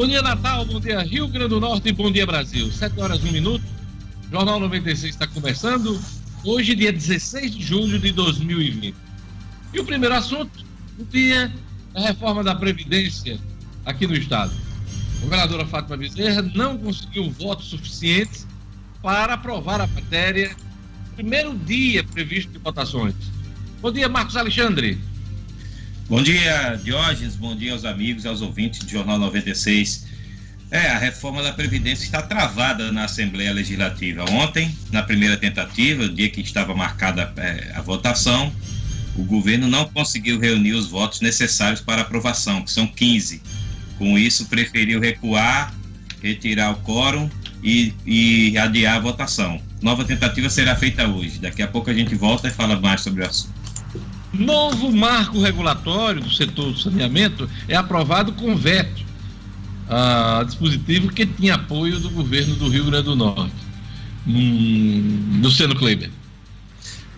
Bom dia, Natal. Bom dia, Rio Grande do Norte. Bom dia, Brasil. 7 horas, 1 minuto. Jornal 96 está começando. Hoje, dia 16 de julho de 2020. E o primeiro assunto do dia é a reforma da Previdência aqui no Estado. A governadora Fátima Bezerra não conseguiu votos suficientes para aprovar a matéria no primeiro dia previsto de votações. Bom dia, Marcos Alexandre. Bom dia, Diógenes. Bom dia aos amigos aos ouvintes do Jornal 96. É, a reforma da Previdência está travada na Assembleia Legislativa. Ontem, na primeira tentativa, o dia que estava marcada é, a votação, o governo não conseguiu reunir os votos necessários para aprovação, que são 15. Com isso, preferiu recuar, retirar o quórum e, e adiar a votação. Nova tentativa será feita hoje. Daqui a pouco a gente volta e fala mais sobre o assunto. Novo marco regulatório do setor do saneamento é aprovado com veto a dispositivo que tinha apoio do governo do Rio Grande do Norte. Hum, Luciano Kleber.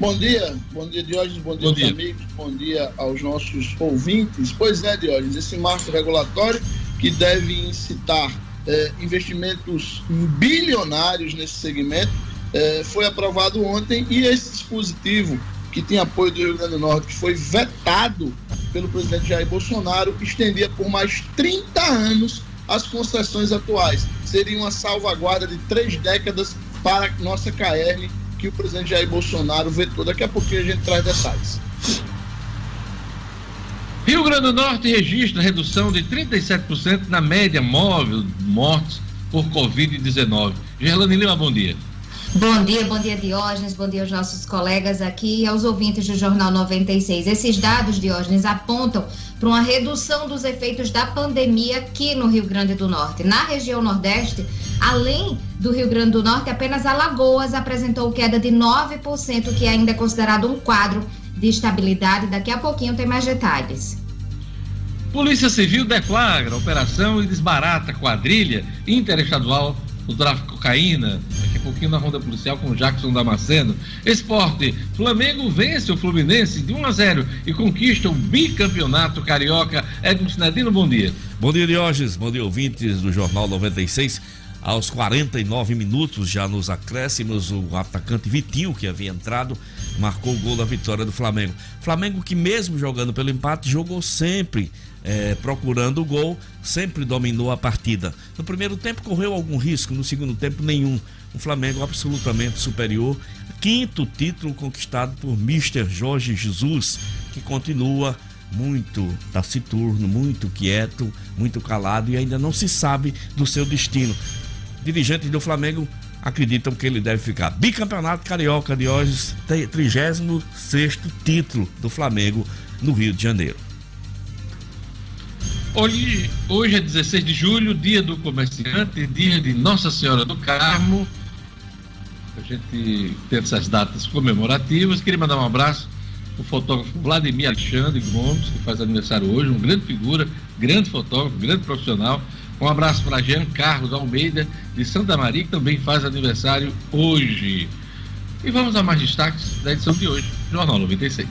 Bom dia, bom dia Diógenes, bom dia, bom dia. amigos, bom dia aos nossos ouvintes. Pois é, Diógenes, esse marco regulatório que deve incitar eh, investimentos bilionários nesse segmento eh, foi aprovado ontem e esse dispositivo que tinha apoio do Rio Grande do Norte, que foi vetado pelo presidente Jair Bolsonaro, estendia por mais 30 anos as concessões atuais. Seria uma salvaguarda de três décadas para nossa KR, que o presidente Jair Bolsonaro vetou. Daqui a pouquinho a gente traz detalhes. Rio Grande do Norte registra redução de 37% na média móvel de mortes por Covid-19. Gerlane Lima, bom dia. Bom dia, bom dia Diógenes, bom dia aos nossos colegas aqui e aos ouvintes do Jornal 96. Esses dados, Diógenes, apontam para uma redução dos efeitos da pandemia aqui no Rio Grande do Norte. Na região Nordeste, além do Rio Grande do Norte, apenas Alagoas apresentou queda de 9%, que ainda é considerado um quadro de estabilidade. Daqui a pouquinho tem mais detalhes. Polícia Civil deflagra operação e desbarata quadrilha interestadual do tráfico cocaína. Pouquinho na ronda policial com Jackson Damasceno. Esporte: Flamengo vence o Fluminense de 1 a 0 e conquista o bicampeonato carioca. Edson Sinedino, bom dia. Bom dia, Diógenes. Bom dia, ouvintes do Jornal 96. Aos 49 minutos, já nos acréscimos, o atacante Vitinho, que havia entrado, marcou o gol da vitória do Flamengo. Flamengo que, mesmo jogando pelo empate, jogou sempre é, procurando o gol, sempre dominou a partida. No primeiro tempo correu algum risco, no segundo tempo nenhum. O Flamengo absolutamente superior. Quinto título conquistado por Mister Jorge Jesus, que continua muito taciturno, muito quieto, muito calado e ainda não se sabe do seu destino. Dirigentes do Flamengo acreditam que ele deve ficar bicampeonato carioca de hoje, 36 título do Flamengo no Rio de Janeiro. Hoje, hoje é 16 de julho, dia do comerciante, dia de Nossa Senhora do Carmo. A gente tem essas datas comemorativas. Queria mandar um abraço o fotógrafo Vladimir Alexandre Gomes, que faz aniversário hoje, um grande figura, grande fotógrafo, grande profissional. Um abraço para Jean Carlos Almeida, de Santa Maria, que também faz aniversário hoje. E vamos a mais destaques da edição de hoje, Jornal 96.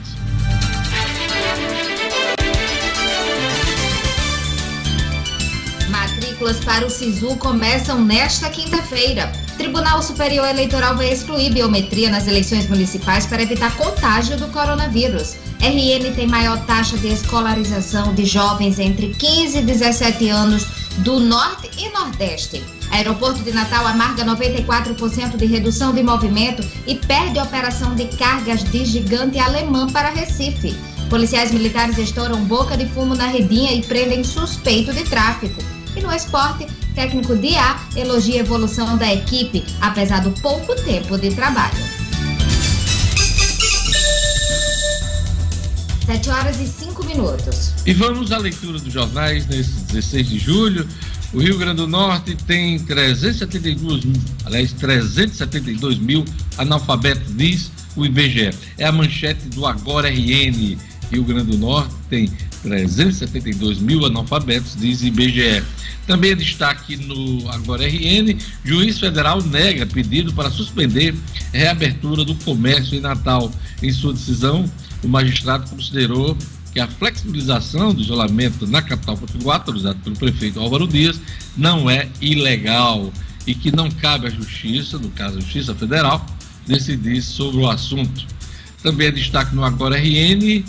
Matrículas para o SISU começam nesta quinta-feira. Tribunal Superior Eleitoral vai excluir biometria nas eleições municipais para evitar contágio do coronavírus. RN tem maior taxa de escolarização de jovens entre 15 e 17 anos do Norte e Nordeste. Aeroporto de Natal amarga 94% de redução de movimento e perde operação de cargas de gigante alemã para Recife. Policiais militares estouram boca de fumo na redinha e prendem suspeito de tráfico. E no esporte, técnico de A elogia a evolução da equipe, apesar do pouco tempo de trabalho. 7 horas e 5 minutos. E vamos à leitura dos jornais nesse 16 de julho. O Rio Grande do Norte tem 372 mil, aliás, 372 mil analfabetos, diz o IBGE. É a manchete do Agora RN. Rio Grande do Norte tem 372 mil analfabetos, diz IBGE. Também é destaque no Agora RN, juiz federal nega pedido para suspender reabertura do comércio em Natal. Em sua decisão, o magistrado considerou que a flexibilização do isolamento na capital potiguar, autorizado pelo prefeito Álvaro Dias, não é ilegal e que não cabe à Justiça, no caso a Justiça Federal, decidir sobre o assunto. Também é destaque no Agora RN.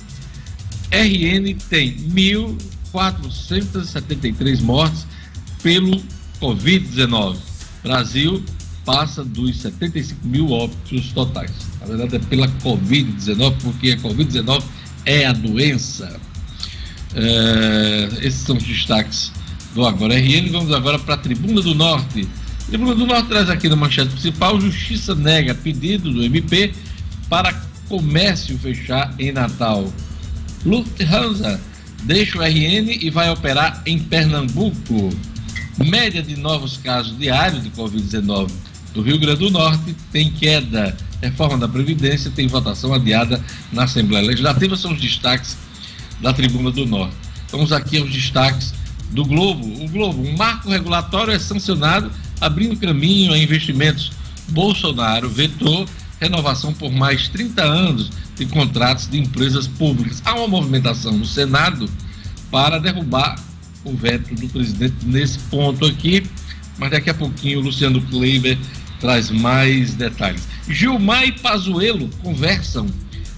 RN tem 1.473 mortes pelo Covid-19. Brasil passa dos 75 mil óbitos totais. Na verdade é pela Covid-19, porque a Covid-19 é a doença. É, esses são os destaques do Agora RN. Vamos agora para a Tribuna do Norte. Tribuna do Norte traz aqui na manchete principal: Justiça nega pedido do MP para comércio fechar em Natal. Lufthansa deixa o RN e vai operar em Pernambuco. Média de novos casos diários de Covid-19 do Rio Grande do Norte tem queda. Reforma da Previdência tem votação adiada na Assembleia Legislativa. São os destaques da Tribuna do Norte. Vamos aqui aos destaques do Globo. O Globo, um marco regulatório é sancionado, abrindo caminho a investimentos. Bolsonaro vetou renovação por mais 30 anos de contratos de empresas públicas. Há uma movimentação no Senado para derrubar o veto do presidente nesse ponto aqui, mas daqui a pouquinho o Luciano Kleiber traz mais detalhes. Gilmar e Pazuello conversam,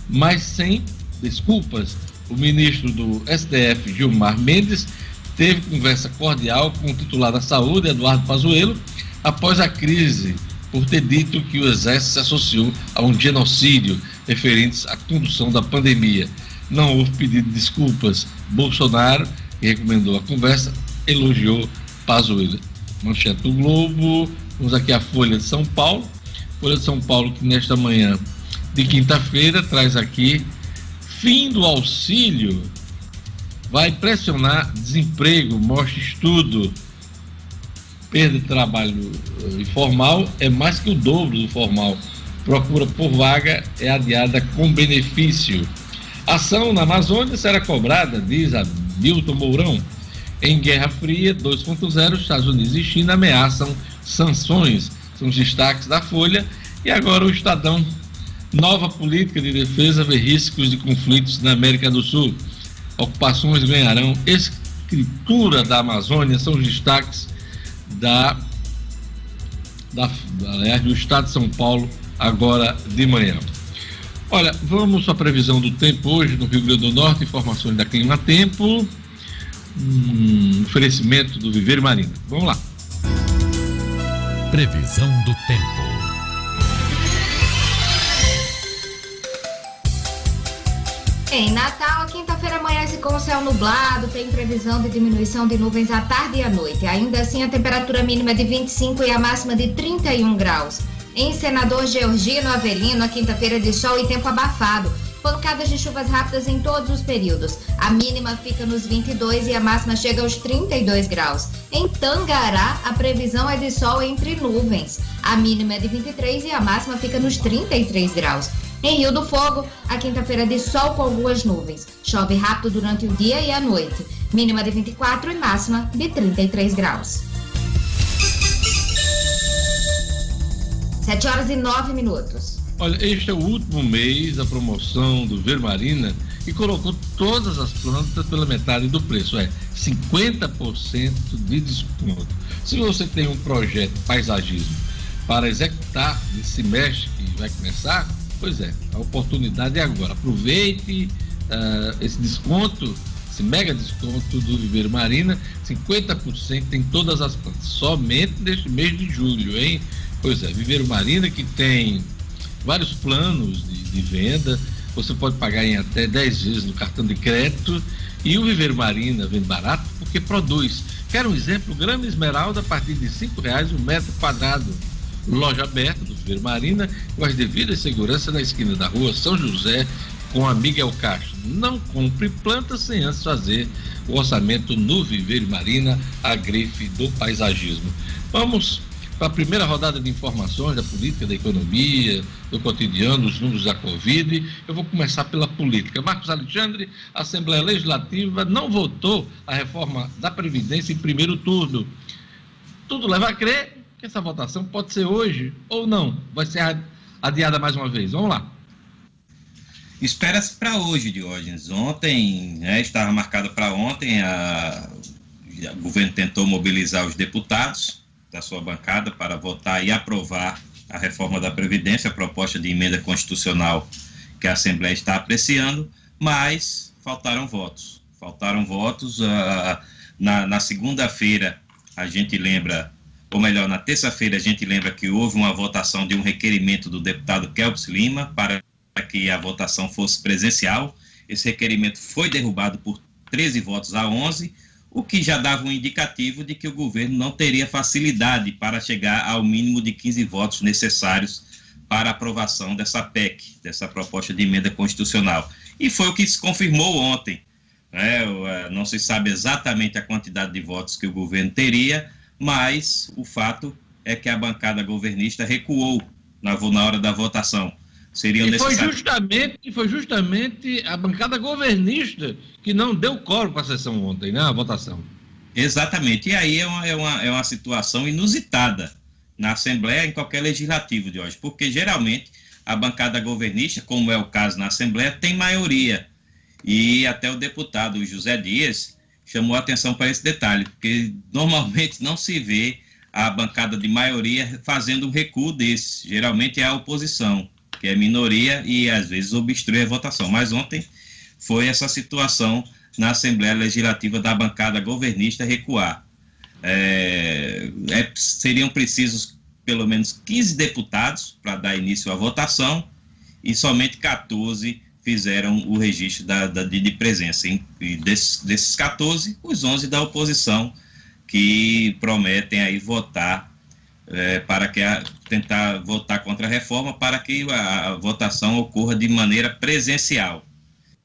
mas sem desculpas. O ministro do STF, Gilmar Mendes, teve conversa cordial com o titular da Saúde, Eduardo Pazuello, após a crise por ter dito que o Exército se associou a um genocídio referentes à condução da pandemia. Não houve pedido de desculpas. Bolsonaro, que recomendou a conversa, elogiou Pazuello. Manchete do Globo, Vamos aqui a Folha de São Paulo. Folha de São Paulo que nesta manhã de quinta-feira traz aqui fim do auxílio vai pressionar desemprego, mostra estudo. Perda de trabalho eh, informal é mais que o dobro do formal. Procura por vaga é adiada com benefício. Ação na Amazônia será cobrada, diz Milton Mourão. Em Guerra Fria 2.0, Estados Unidos e China ameaçam sanções. São os destaques da Folha. E agora o Estadão. Nova política de defesa vê riscos de conflitos na América do Sul. Ocupações ganharão escritura da Amazônia. São os destaques da, da, aliás, do Estado de São Paulo agora de manhã. Olha, vamos à previsão do tempo hoje no Rio Grande do Norte, informações da Clima Tempo, um oferecimento do Viver Marina. Vamos lá. Previsão do tempo. Em Natal, quinta-feira amanhece com céu nublado, tem previsão de diminuição de nuvens à tarde e à noite. Ainda assim, a temperatura mínima é de 25 e a máxima de 31 graus. Em Senador Georgino Avelino, a quinta-feira é de sol e tempo abafado Pancadas de chuvas rápidas em todos os períodos. A mínima fica nos 22 e a máxima chega aos 32 graus. Em Tangará, a previsão é de sol entre nuvens. A mínima é de 23 e a máxima fica nos 33 graus. Em Rio do Fogo, a quinta-feira é de sol com algumas nuvens. Chove rápido durante o dia e a noite. Mínima de 24 e máxima de 33 graus. 7 horas e 9 minutos. Olha, este é o último mês da promoção do Vermarina e colocou todas as plantas pela metade do preço, é 50% de desconto. Se você tem um projeto paisagismo para executar nesse semestre que vai começar, pois é, a oportunidade é agora. Aproveite uh, esse desconto, esse mega desconto do Viveiro Marina, 50% em todas as plantas, somente neste mês de julho, hein? Pois é, Viveiro Marina que tem vários planos de, de venda. Você pode pagar em até 10 vezes no cartão de crédito. E o Viver Marina vem barato porque produz. Quero um exemplo? Grama Esmeralda a partir de R$ reais o um metro quadrado. Loja aberta do Viver Marina com as devidas seguranças na esquina da rua São José com a Miguel Castro. Não compre plantas sem antes fazer o orçamento no Viver Marina, a grife do paisagismo. Vamos para a primeira rodada de informações da política, da economia, do cotidiano, dos números da Covid. Eu vou começar pela política. Marcos Alexandre, a Assembleia Legislativa não votou a reforma da Previdência em primeiro turno. Tudo leva a crer que essa votação pode ser hoje ou não. Vai ser adiada mais uma vez. Vamos lá. Espera-se para hoje, Diógenes. Ontem, né, estava marcado para ontem, a, o governo tentou mobilizar os deputados da sua bancada para votar e aprovar a reforma da Previdência, a proposta de emenda constitucional que a Assembleia está apreciando, mas faltaram votos. Faltaram votos. Uh, na, na segunda-feira, a gente lembra, ou melhor, na terça-feira, a gente lembra que houve uma votação de um requerimento do deputado Kelps Lima para que a votação fosse presencial. Esse requerimento foi derrubado por 13 votos a 11, o que já dava um indicativo de que o governo não teria facilidade para chegar ao mínimo de 15 votos necessários para aprovação dessa PEC, dessa proposta de emenda constitucional. E foi o que se confirmou ontem. Né? Eh, não se sabe exatamente a quantidade de votos que o governo teria, mas o fato é que a bancada governista recuou na, na hora da votação seriam e necessários. Foi justamente, foi justamente a bancada governista que não deu coro para a sessão ontem, né? A votação. Exatamente. E aí é uma, é uma, é uma situação inusitada na Assembleia, em qualquer legislativo de hoje, porque geralmente a bancada governista, como é o caso na Assembleia, tem maioria. E até o deputado José Dias chamou a atenção para esse detalhe, porque normalmente não se vê a bancada de maioria fazendo um recuo desse. Geralmente é a oposição que é minoria e às vezes obstrui a votação. Mas ontem foi essa situação na Assembleia Legislativa da bancada governista recuar. É, é, seriam precisos pelo menos 15 deputados para dar início à votação e somente 14 fizeram o registro da, da de presença. E desses, desses 14, os 11 da oposição que prometem aí votar é, para que a, tentar votar contra a reforma para que a, a votação ocorra de maneira presencial.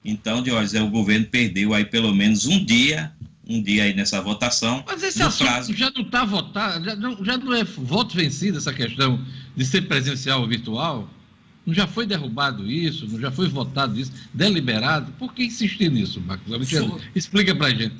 Então, Diógenes, o governo perdeu aí pelo menos um dia, um dia aí nessa votação. Mas esse assunto prazo... já não está votado, já não, já não é voto vencido essa questão de ser presencial ou virtual? Não já foi derrubado isso? Não já foi votado isso? Deliberado? Por que insistir nisso, Marcos? Explica para a gente.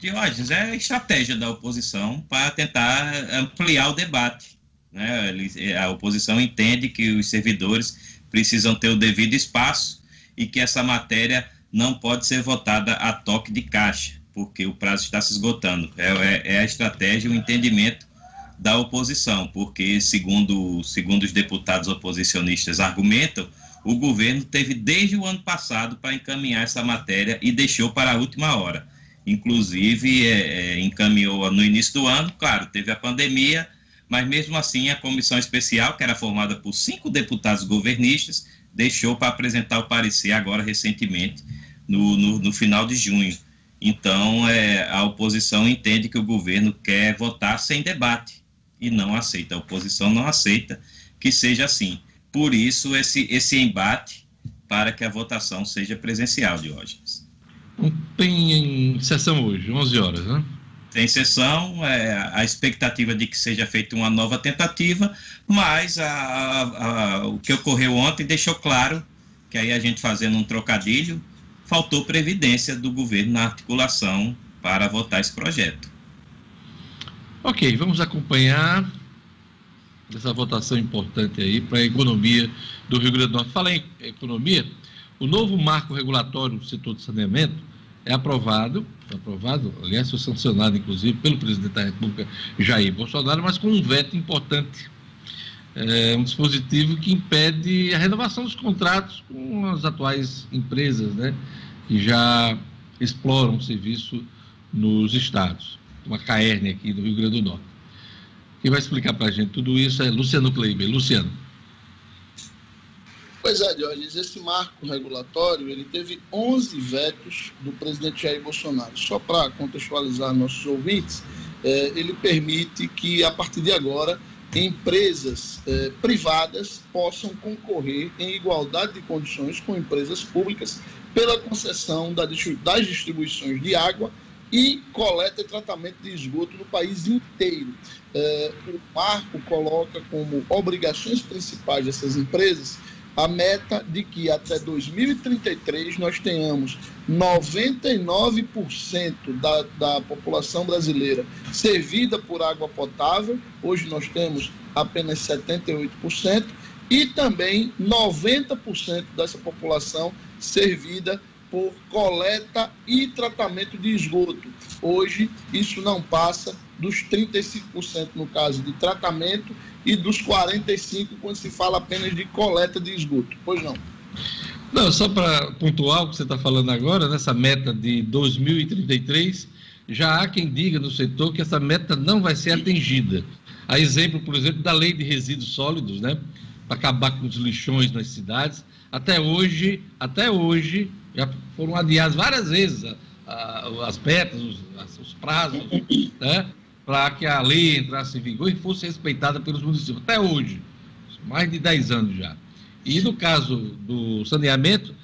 Diógenes, é a estratégia da oposição para tentar ampliar o debate. Né? A oposição entende que os servidores precisam ter o devido espaço e que essa matéria não pode ser votada a toque de caixa, porque o prazo está se esgotando. É, é, é a estratégia o entendimento da oposição, porque, segundo, segundo os deputados oposicionistas argumentam, o governo teve desde o ano passado para encaminhar essa matéria e deixou para a última hora inclusive é, é, encaminhou no início do ano, claro, teve a pandemia, mas mesmo assim a comissão especial, que era formada por cinco deputados governistas, deixou para apresentar o parecer agora recentemente, no, no, no final de junho. Então, é, a oposição entende que o governo quer votar sem debate e não aceita. A oposição não aceita que seja assim. Por isso, esse, esse embate para que a votação seja presencial, Diógenes. Tem sessão hoje, 11 horas, né? Tem sessão, é, a expectativa de que seja feita uma nova tentativa, mas a, a, a, o que ocorreu ontem deixou claro que aí a gente fazendo um trocadilho, faltou previdência do governo na articulação para votar esse projeto. Ok, vamos acompanhar essa votação importante aí para a economia do Rio Grande do Norte. Fala em economia, o novo marco regulatório do setor de saneamento é aprovado, aprovado, aliás, foi sancionado, inclusive, pelo presidente da República, Jair Bolsonaro, mas com um veto importante. É um dispositivo que impede a renovação dos contratos com as atuais empresas, né, que já exploram o serviço nos estados. Uma caerne aqui do Rio Grande do Norte. Quem vai explicar para a gente tudo isso é Luciano Kleiber. Luciano. Pois é, Diógenes, esse marco regulatório, ele teve 11 vetos do presidente Jair Bolsonaro. Só para contextualizar nossos ouvintes, é, ele permite que, a partir de agora, empresas é, privadas possam concorrer em igualdade de condições com empresas públicas pela concessão das distribuições de água e coleta e tratamento de esgoto no país inteiro. É, o marco coloca como obrigações principais dessas empresas a meta de que até 2033 nós tenhamos 99% da, da população brasileira servida por água potável, hoje nós temos apenas 78%, e também 90% dessa população servida por coleta e tratamento de esgoto. Hoje, isso não passa dos 35% no caso de tratamento e dos 45% quando se fala apenas de coleta de esgoto. Pois não. Não, só para pontuar o que você está falando agora, nessa meta de 2033, já há quem diga no setor que essa meta não vai ser atingida. A exemplo, por exemplo, da lei de resíduos sólidos, né? Para acabar com os lixões nas cidades. Até hoje, até hoje, já foram adiadas várias vezes a, as metas, os, os prazos, né? Para que a lei entrasse em vigor e fosse respeitada pelos municípios. Até hoje, mais de 10 anos já. E no caso do saneamento,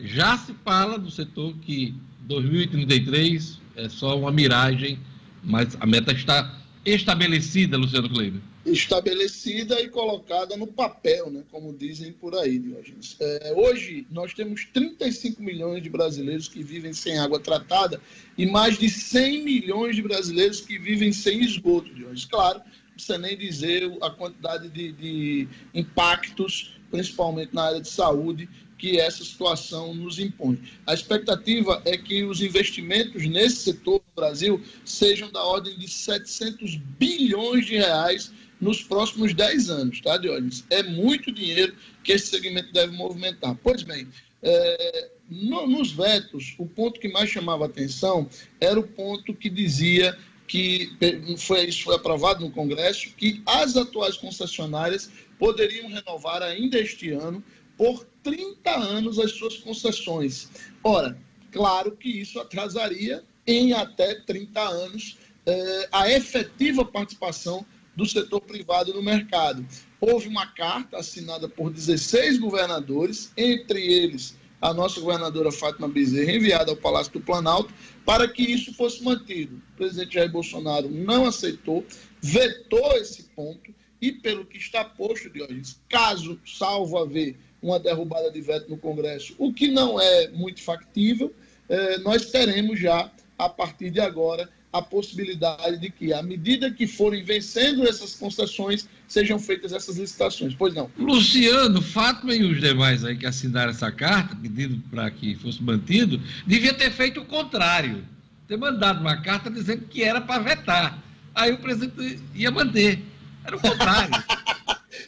já se fala do setor que 2033 é só uma miragem, mas a meta está estabelecida, Luciano Kleber. Estabelecida e colocada no papel, né, como dizem por aí, Diógenes. É, hoje, nós temos 35 milhões de brasileiros que vivem sem água tratada e mais de 100 milhões de brasileiros que vivem sem esgoto, Diógenes. Claro, não precisa nem dizer a quantidade de, de impactos principalmente na área de saúde, que essa situação nos impõe. A expectativa é que os investimentos nesse setor no Brasil sejam da ordem de 700 bilhões de reais nos próximos 10 anos, tá, Diógenes? É muito dinheiro que esse segmento deve movimentar. Pois bem, é, no, nos vetos, o ponto que mais chamava atenção era o ponto que dizia que foi, isso foi aprovado no Congresso, que as atuais concessionárias poderiam renovar ainda este ano por 30 anos as suas concessões. Ora, claro que isso atrasaria em até 30 anos eh, a efetiva participação do setor privado no mercado. Houve uma carta assinada por 16 governadores, entre eles a nossa governadora Fátima Bezerra, enviada ao Palácio do Planalto, para que isso fosse mantido. O presidente Jair Bolsonaro não aceitou, vetou esse ponto e, pelo que está posto, Diógenes, caso, salvo haver uma derrubada de veto no Congresso, o que não é muito factível, eh, nós teremos já, a partir de agora, a possibilidade de que, à medida que forem vencendo essas concessões, sejam feitas essas licitações. Pois não. Luciano, Fátima e os demais aí que assinaram essa carta, pedindo para que fosse mantido, devia ter feito o contrário. Ter mandado uma carta dizendo que era para vetar. Aí o presidente ia manter. Era o contrário.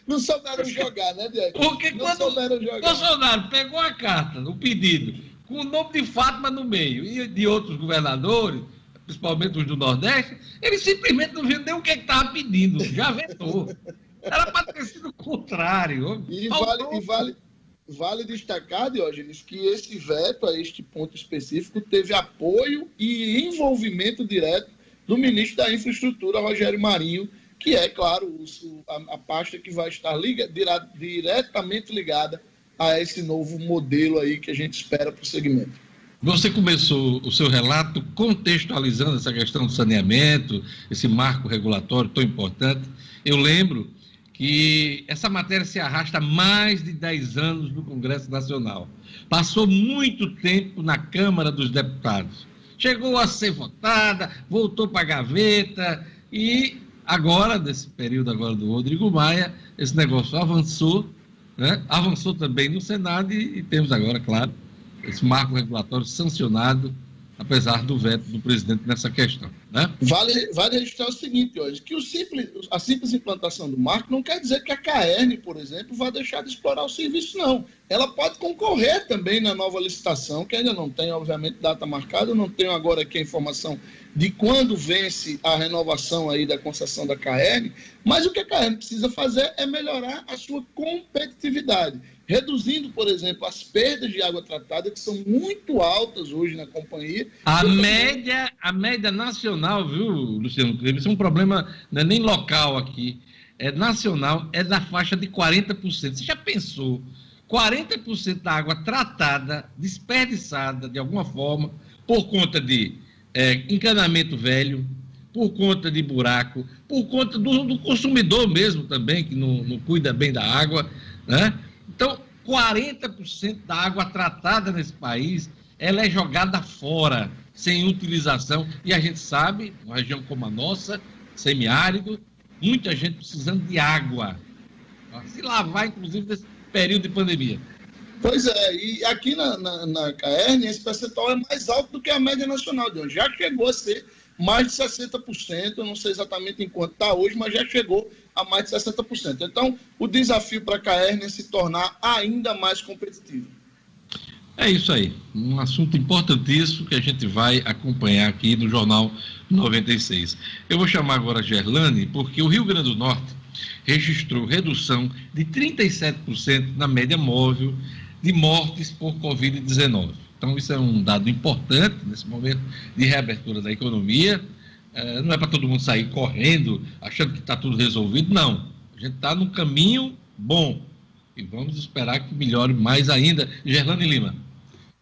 Não souberam jogar, né, Diego? Porque Não quando Bolsonaro pegou a carta, o pedido, com o nome de Fátima no meio e de outros governadores, principalmente os do Nordeste, ele simplesmente não viu nem o que estava pedindo, já vetou. Era para ter sido o contrário. E vale, e vale, vale destacar, Diógenes, que esse veto a este ponto específico teve apoio e envolvimento direto do ministro da Infraestrutura, Rogério Marinho, que é, claro, o, a, a, pasta que vai estar liga, diretamente ligada a esse novo modelo aí que a gente espera para o segmento. Você começou o seu relato contextualizando essa questão do saneamento, esse marco regulatório tão importante. Eu lembro que essa matéria se arrasta há mais de 10 anos no Congresso Nacional. Passou muito tempo na Câmara dos Deputados. Chegou a ser votada, voltou para a gaveta e Agora, nesse período agora do Rodrigo Maia, esse negócio avançou, né? avançou também no Senado e, e temos agora, claro, esse marco regulatório sancionado apesar do veto do presidente nessa questão. Né? Vale, vale registrar o seguinte, hoje, que o simples, a simples implantação do marco não quer dizer que a CAERN, por exemplo, vai deixar de explorar o serviço, não. Ela pode concorrer também na nova licitação, que ainda não tem, obviamente, data marcada, eu não tenho agora aqui a informação de quando vence a renovação aí da concessão da CAERN, mas o que a CAERN precisa fazer é melhorar a sua competitividade reduzindo, por exemplo, as perdas de água tratada, que são muito altas hoje na companhia. A média, a média nacional, viu, Luciano Isso é um problema não é nem local aqui, é nacional, é da faixa de 40%. Você já pensou? 40% da água tratada, desperdiçada de alguma forma, por conta de é, encanamento velho, por conta de buraco, por conta do, do consumidor mesmo também, que não, não cuida bem da água, né? Então, 40% da água tratada nesse país, ela é jogada fora, sem utilização. E a gente sabe, uma região como a nossa, semiárido, muita gente precisando de água. Se lavar, inclusive, nesse período de pandemia. Pois é, e aqui na, na, na CAERN esse percentual é mais alto do que a média nacional de hoje. Já chegou a ser mais de 60%, eu não sei exatamente em quanto está hoje, mas já chegou a mais de 60%. Então, o desafio para a CAERN é se tornar ainda mais competitivo. É isso aí, um assunto importantíssimo que a gente vai acompanhar aqui no Jornal 96. Eu vou chamar agora a Gerlane, porque o Rio Grande do Norte registrou redução de 37% na média móvel de mortes por Covid-19. Então, isso é um dado importante nesse momento de reabertura da economia. É, não é para todo mundo sair correndo, achando que está tudo resolvido, não. A gente está num caminho bom e vamos esperar que melhore mais ainda. Gerlane Lima.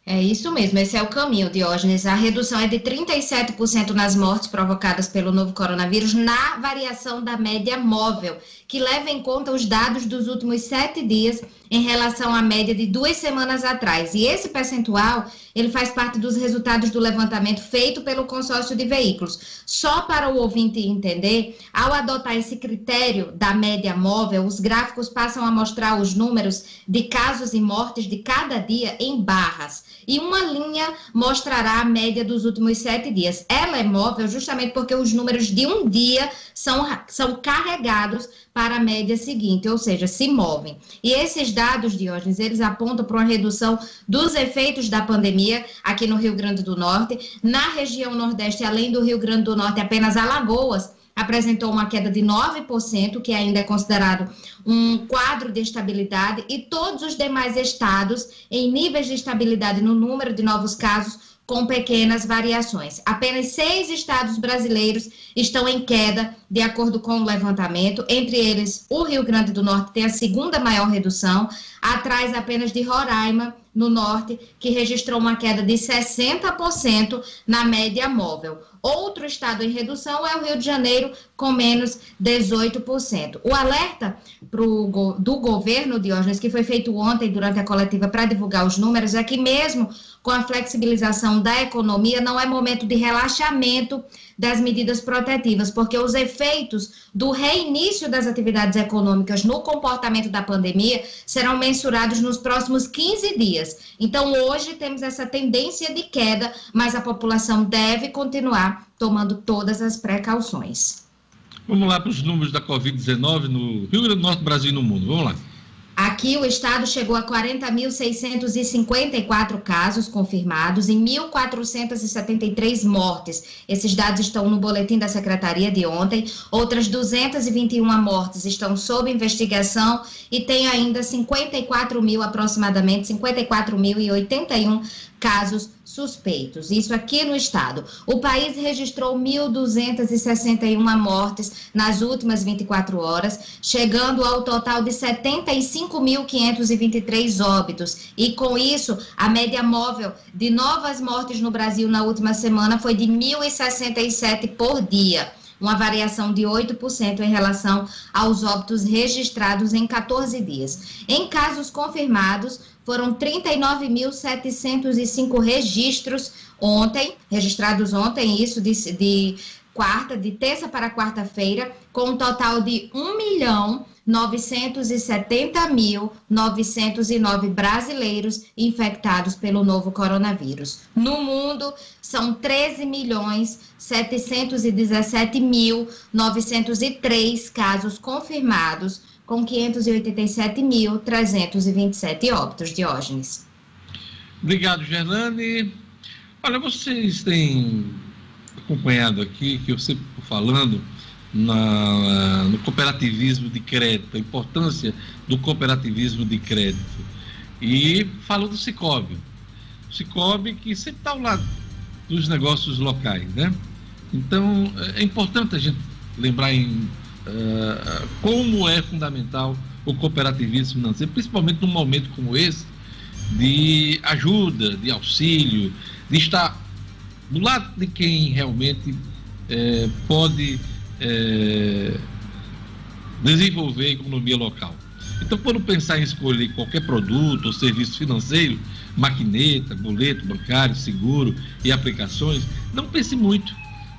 É isso mesmo, esse é o caminho, Diógenes. A redução é de 37% nas mortes provocadas pelo novo coronavírus na variação da média móvel, que leva em conta os dados dos últimos sete dias em relação à média de duas semanas atrás. E esse percentual, ele faz parte dos resultados do levantamento feito pelo consórcio de veículos. Só para o ouvinte entender, ao adotar esse critério da média móvel, os gráficos passam a mostrar os números de casos e mortes de cada dia em barras. E uma linha mostrará a média dos últimos sete dias. Ela é móvel justamente porque os números de um dia são, são carregados para a média seguinte, ou seja, se movem. E esses dados, Diógenes, eles apontam para uma redução dos efeitos da pandemia aqui no Rio Grande do Norte. Na região Nordeste, além do Rio Grande do Norte, apenas Alagoas apresentou uma queda de 9%, que ainda é considerado um quadro de estabilidade, e todos os demais estados em níveis de estabilidade no número de novos casos com pequenas variações. Apenas seis estados brasileiros estão em queda, de acordo com o levantamento. Entre eles, o Rio Grande do Norte tem a segunda maior redução, atrás apenas de Roraima, no norte, que registrou uma queda de 60% na média móvel. Outro estado em redução é o Rio de Janeiro, com menos 18%. O alerta pro, do governo, Diógenes, que foi feito ontem durante a coletiva para divulgar os números, é que mesmo com a flexibilização da economia, não é momento de relaxamento das medidas protetivas, porque os efeitos do reinício das atividades econômicas no comportamento da pandemia serão mensurados nos próximos 15 dias. Então, hoje temos essa tendência de queda, mas a população deve continuar tomando todas as precauções. Vamos lá para os números da Covid-19 no Rio Grande do Norte, Brasil e no mundo. Vamos lá. Aqui o estado chegou a 40.654 casos confirmados e 1.473 mortes. Esses dados estão no boletim da secretaria de ontem. Outras 221 mortes estão sob investigação e tem ainda 54 mil, aproximadamente 54.081 casos suspeitos. Isso aqui no estado. O país registrou 1.261 mortes nas últimas 24 horas, chegando ao total de 75.523 óbitos. E com isso, a média móvel de novas mortes no Brasil na última semana foi de 1.067 por dia uma variação de 8% em relação aos óbitos registrados em 14 dias. Em casos confirmados, foram 39.705 registros ontem, registrados ontem, isso de, de quarta, de terça para quarta-feira, com um total de 1 milhão 970.909 brasileiros infectados pelo novo coronavírus. No mundo, são 13 milhões 717.903 casos confirmados, com 587.327 óbitos, Diógenes. Obrigado, Gerlane. Olha, vocês têm acompanhado aqui, que eu sempre estou falando, na, no cooperativismo de crédito, a importância do cooperativismo de crédito. E falou do Cicobi. O Cicobi que sempre está ao lado dos negócios locais, né? Então, é importante a gente lembrar em uh, como é fundamental o cooperativismo financeiro, principalmente num momento como esse, de ajuda, de auxílio, de estar do lado de quem realmente é, pode é, desenvolver a economia local. Então, quando pensar em escolher qualquer produto ou serviço financeiro, maquineta, boleto bancário, seguro e aplicações, não pense muito.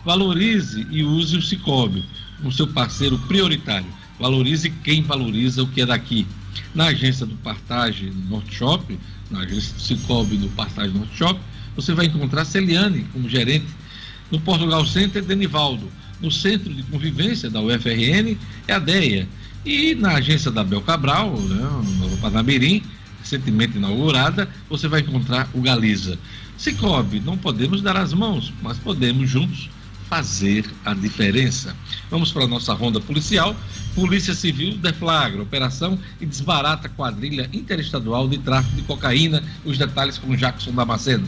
Valorize e use o Cicobi como seu parceiro prioritário. Valorize quem valoriza o que é daqui. Na agência do Partage Norte Shop, na agência do Cicobi do Partage Norte Shop, você vai encontrar Celiane como gerente. No Portugal Center, Denivaldo. No Centro de Convivência da UFRN, é a DEA. E na agência da Bel Cabral, né, no Panamirim, recentemente inaugurada, você vai encontrar o Galiza. Cicobi, não podemos dar as mãos, mas podemos juntos fazer a diferença. Vamos para a nossa ronda policial. Polícia Civil deflagra operação e desbarata quadrilha interestadual de tráfico de cocaína. Os detalhes com Jackson Damasceno.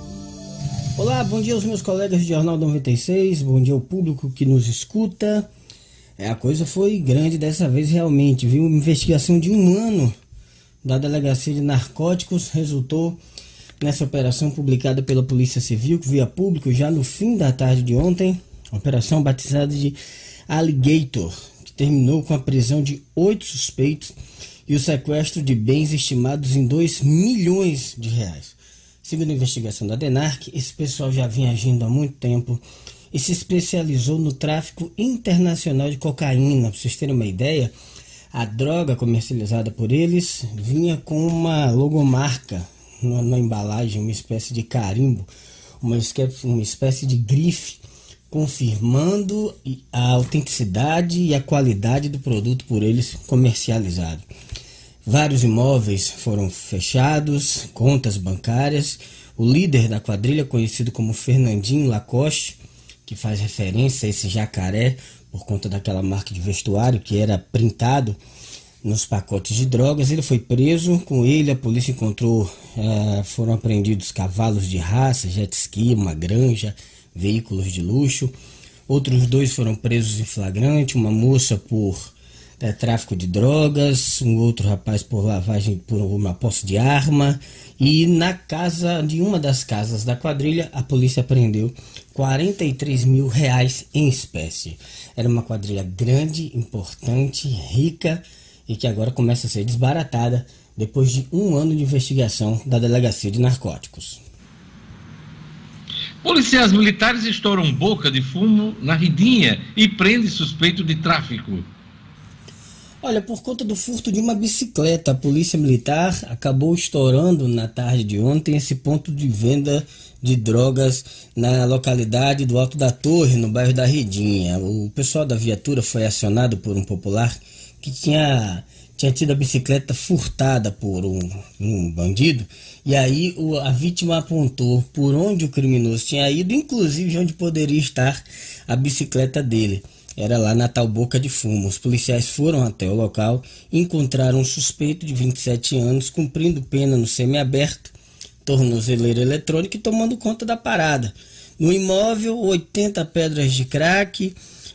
Olá, bom dia aos meus colegas do Jornal 96, bom dia ao público que nos escuta. É, a coisa foi grande dessa vez realmente, viu? Uma investigação de um ano da Delegacia de Narcóticos resultou nessa operação publicada pela Polícia Civil, que veio a público já no fim da tarde de ontem. Operação batizada de Alligator, que terminou com a prisão de oito suspeitos e o sequestro de bens estimados em 2 milhões de reais. Segundo a investigação da DENARC, esse pessoal já vinha agindo há muito tempo e se especializou no tráfico internacional de cocaína. Para vocês terem uma ideia, a droga comercializada por eles vinha com uma logomarca na, na embalagem, uma espécie de carimbo, uma uma espécie de grife, confirmando a autenticidade e a qualidade do produto por eles comercializado. Vários imóveis foram fechados, contas bancárias. O líder da quadrilha, conhecido como Fernandinho Lacoste, que faz referência a esse jacaré por conta daquela marca de vestuário que era printado nos pacotes de drogas, ele foi preso. Com ele, a polícia encontrou, é, foram apreendidos cavalos de raça, jet ski, uma granja, veículos de luxo. Outros dois foram presos em flagrante, uma moça por é, tráfico de drogas, um outro rapaz por lavagem por uma posse de arma e na casa de uma das casas da quadrilha a polícia prendeu 43 mil reais em espécie. Era uma quadrilha grande, importante, rica e que agora começa a ser desbaratada depois de um ano de investigação da Delegacia de Narcóticos. Policiais militares estouram boca de fumo na Ridinha e prende suspeito de tráfico. Olha, por conta do furto de uma bicicleta, a Polícia Militar acabou estourando na tarde de ontem esse ponto de venda de drogas na localidade do Alto da Torre, no bairro da Redinha. O pessoal da viatura foi acionado por um popular que tinha, tinha tido a bicicleta furtada por um, um bandido, e aí o, a vítima apontou por onde o criminoso tinha ido, inclusive onde poderia estar a bicicleta dele. Era lá na tal Boca de Fumo. Os policiais foram até o local e encontraram um suspeito de 27 anos cumprindo pena no semiaberto, tornozeleira eletrônica e tomando conta da parada. No imóvel, 80 pedras de crack,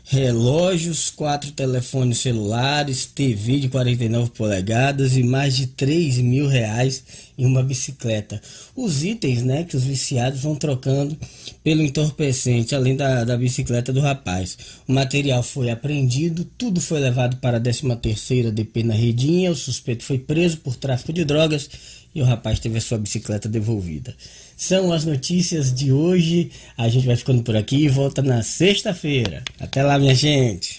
relógios, quatro telefones celulares, TV de 49 polegadas e mais de 3 mil reais em uma bicicleta. Os itens né, que os viciados vão trocando pelo entorpecente, além da, da bicicleta do rapaz. O material foi apreendido, tudo foi levado para a 13ª DP na Redinha, o suspeito foi preso por tráfico de drogas e o rapaz teve a sua bicicleta devolvida. São as notícias de hoje. A gente vai ficando por aqui e volta na sexta-feira. Até lá, minha gente.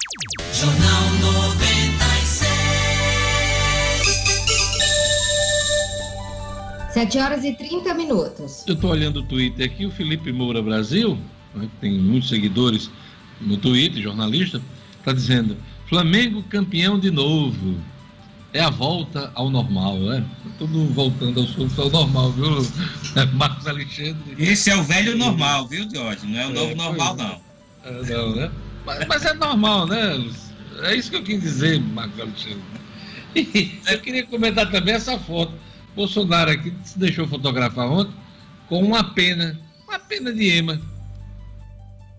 Jornal 96. 7 horas e 30 minutos. Eu estou olhando o Twitter aqui, o Felipe Moura Brasil, né, que tem muitos seguidores no Twitter, jornalista, está dizendo: Flamengo campeão de novo é a volta ao normal, né? Tudo voltando ao, ao normal, viu, Marcos Alexandre? Esse é o velho normal, viu, Jorge? Não é o novo é, normal, não. É, não, né? Mas, mas, é normal, né? É isso que eu quis dizer, Marcos Alexandre. E eu queria comentar também essa foto. Bolsonaro aqui se deixou fotografar ontem com uma pena, uma pena de ema.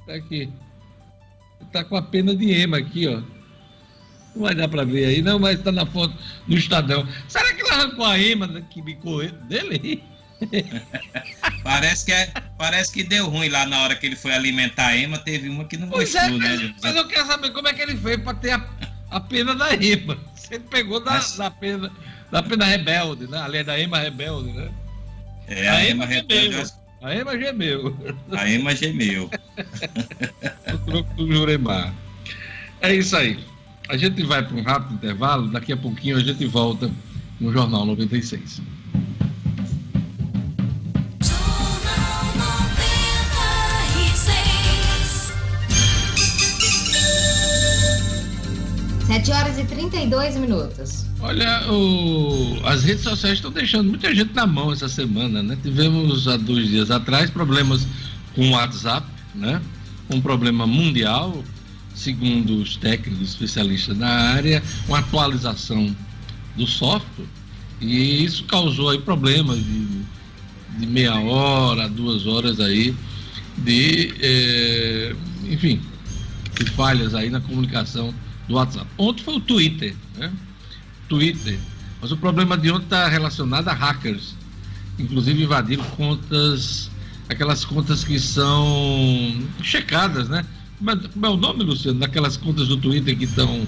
Tá aqui. Tá com a pena de ema aqui, ó Não vai dar para ver aí, não, mas está na foto no Estadão. Será que ele arrancou a ema que bicou dele? parece, que é, parece que deu ruim lá na hora que ele foi alimentar a ema, teve uma que não gostou, é, né? Mas eu quero saber como é que ele fez para ter a, a pena da ema. Se ele pegou da, mas... da pena da pena rebelde, né? Aliás, da ema rebelde, né? É, a, a ema, ema rebelde. A ema gemeu. A ema gemeu. o troco do Juremar. É isso aí. A gente vai para um rápido intervalo, daqui a pouquinho a gente volta no Jornal 96. 7 horas e 32 minutos. Olha, o... as redes sociais estão deixando muita gente na mão essa semana, né? Tivemos há dois dias atrás problemas com o WhatsApp, né? Um problema mundial, segundo os técnicos especialistas na área, uma atualização do software, e isso causou aí problemas de, de meia hora, duas horas aí, de, eh, enfim, de falhas aí na comunicação do WhatsApp. Ontem foi o Twitter, né? Twitter. Mas o problema de ontem está relacionado a hackers. Inclusive invadiram contas, aquelas contas que são checadas, né? Mas, como é o nome, Luciano, daquelas contas do Twitter que estão.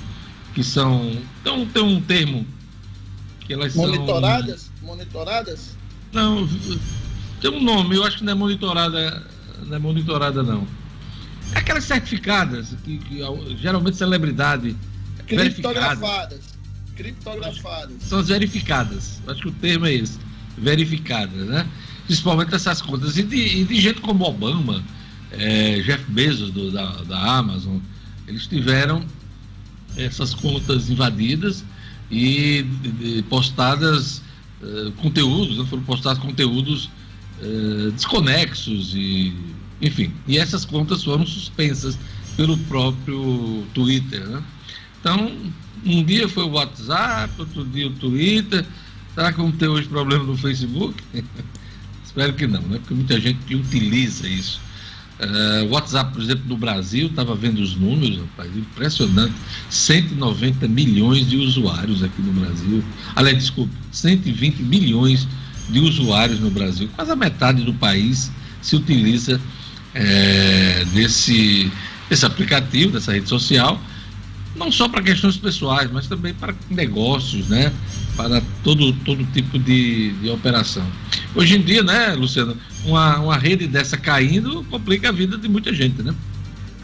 que são. Então, tem um termo. Que elas monitoradas? São... Monitoradas? Não, tem um nome, eu acho que não é monitorada. Não é monitorada não Aquelas certificadas, que, que geralmente celebridade. Criptografadas. Criptografadas. São as verificadas. Acho que o termo é esse. Verificadas, né? Principalmente essas contas. E de, e de gente como Obama, é, Jeff Bezos do, da, da Amazon, eles tiveram essas contas invadidas e postadas uh, conteúdos, né? foram postados conteúdos uh, desconexos e enfim, e essas contas foram suspensas pelo próprio Twitter. Né? Então, um dia foi o WhatsApp, outro dia o Twitter. Será que vamos ter hoje problema no Facebook? Espero que não, né? porque muita gente utiliza isso. Uh, WhatsApp, por exemplo, no Brasil, estava vendo os números, rapaz, impressionante. 190 milhões de usuários aqui no Brasil. Aliás, desculpa, 120 milhões de usuários no Brasil. Quase a metade do país se utiliza é, desse, desse aplicativo, dessa rede social, não só para questões pessoais, mas também para negócios, né? Para todo, todo tipo de, de operação. Hoje em dia, né, Luciano, uma, uma rede dessa caindo complica a vida de muita gente, né?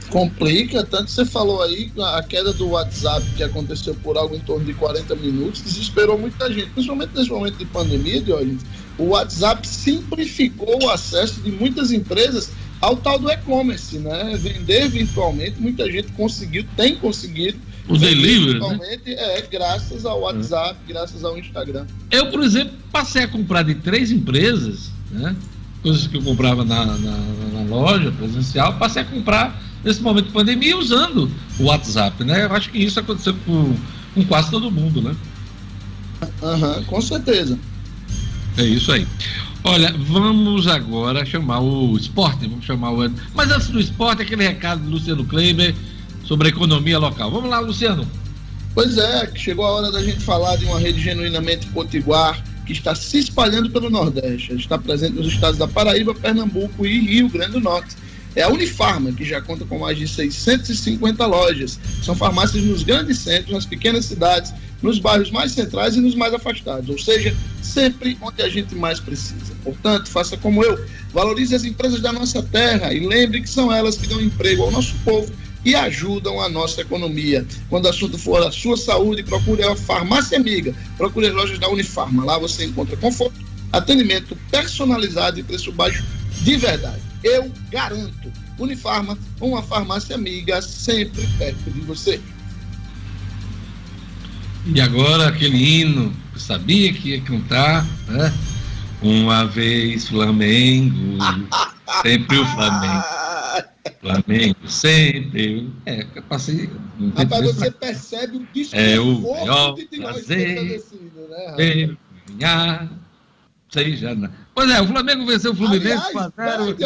Complica, tanto você falou aí, a queda do WhatsApp que aconteceu por algo em torno de 40 minutos, desesperou muita gente, principalmente nesse momento de pandemia, de hoje. O WhatsApp simplificou o acesso de muitas empresas ao tal do e-commerce, né? Vender virtualmente, muita gente conseguiu, tem conseguido. O delivery, né? virtualmente, é, graças ao WhatsApp, é. graças ao Instagram. Eu, por exemplo, passei a comprar de três empresas, né? Coisas que eu comprava na, na, na loja presencial, passei a comprar nesse momento de pandemia usando o WhatsApp, né? Eu acho que isso aconteceu com, com quase todo mundo, né? Aham, uhum, com certeza. É isso aí. Olha, vamos agora chamar o esporte, vamos chamar o. Mas antes do esporte, aquele recado do Luciano Kleiber sobre a economia local. Vamos lá, Luciano. Pois é, chegou a hora da gente falar de uma rede genuinamente potiguar que está se espalhando pelo Nordeste. Ela está presente nos estados da Paraíba, Pernambuco e Rio Grande do Norte. É a Unifarma, que já conta com mais de 650 lojas. São farmácias nos grandes centros, nas pequenas cidades nos bairros mais centrais e nos mais afastados, ou seja, sempre onde a gente mais precisa. Portanto, faça como eu, valorize as empresas da nossa terra e lembre que são elas que dão emprego ao nosso povo e ajudam a nossa economia. Quando o assunto for a sua saúde, procure a farmácia amiga, procure as lojas da Unifarma. Lá você encontra conforto, atendimento personalizado e preço baixo de verdade. Eu garanto. Unifarma, uma farmácia amiga sempre perto de você. E agora aquele hino, eu sabia que ia cantar, né? Uma vez Flamengo, sempre o Flamengo. Flamengo, sempre. É, eu passei. Rapaz, você percebe o desconforto é o melhor de prazer, né, ganhar, seja na... Pois é, o Flamengo venceu o Fluminense 4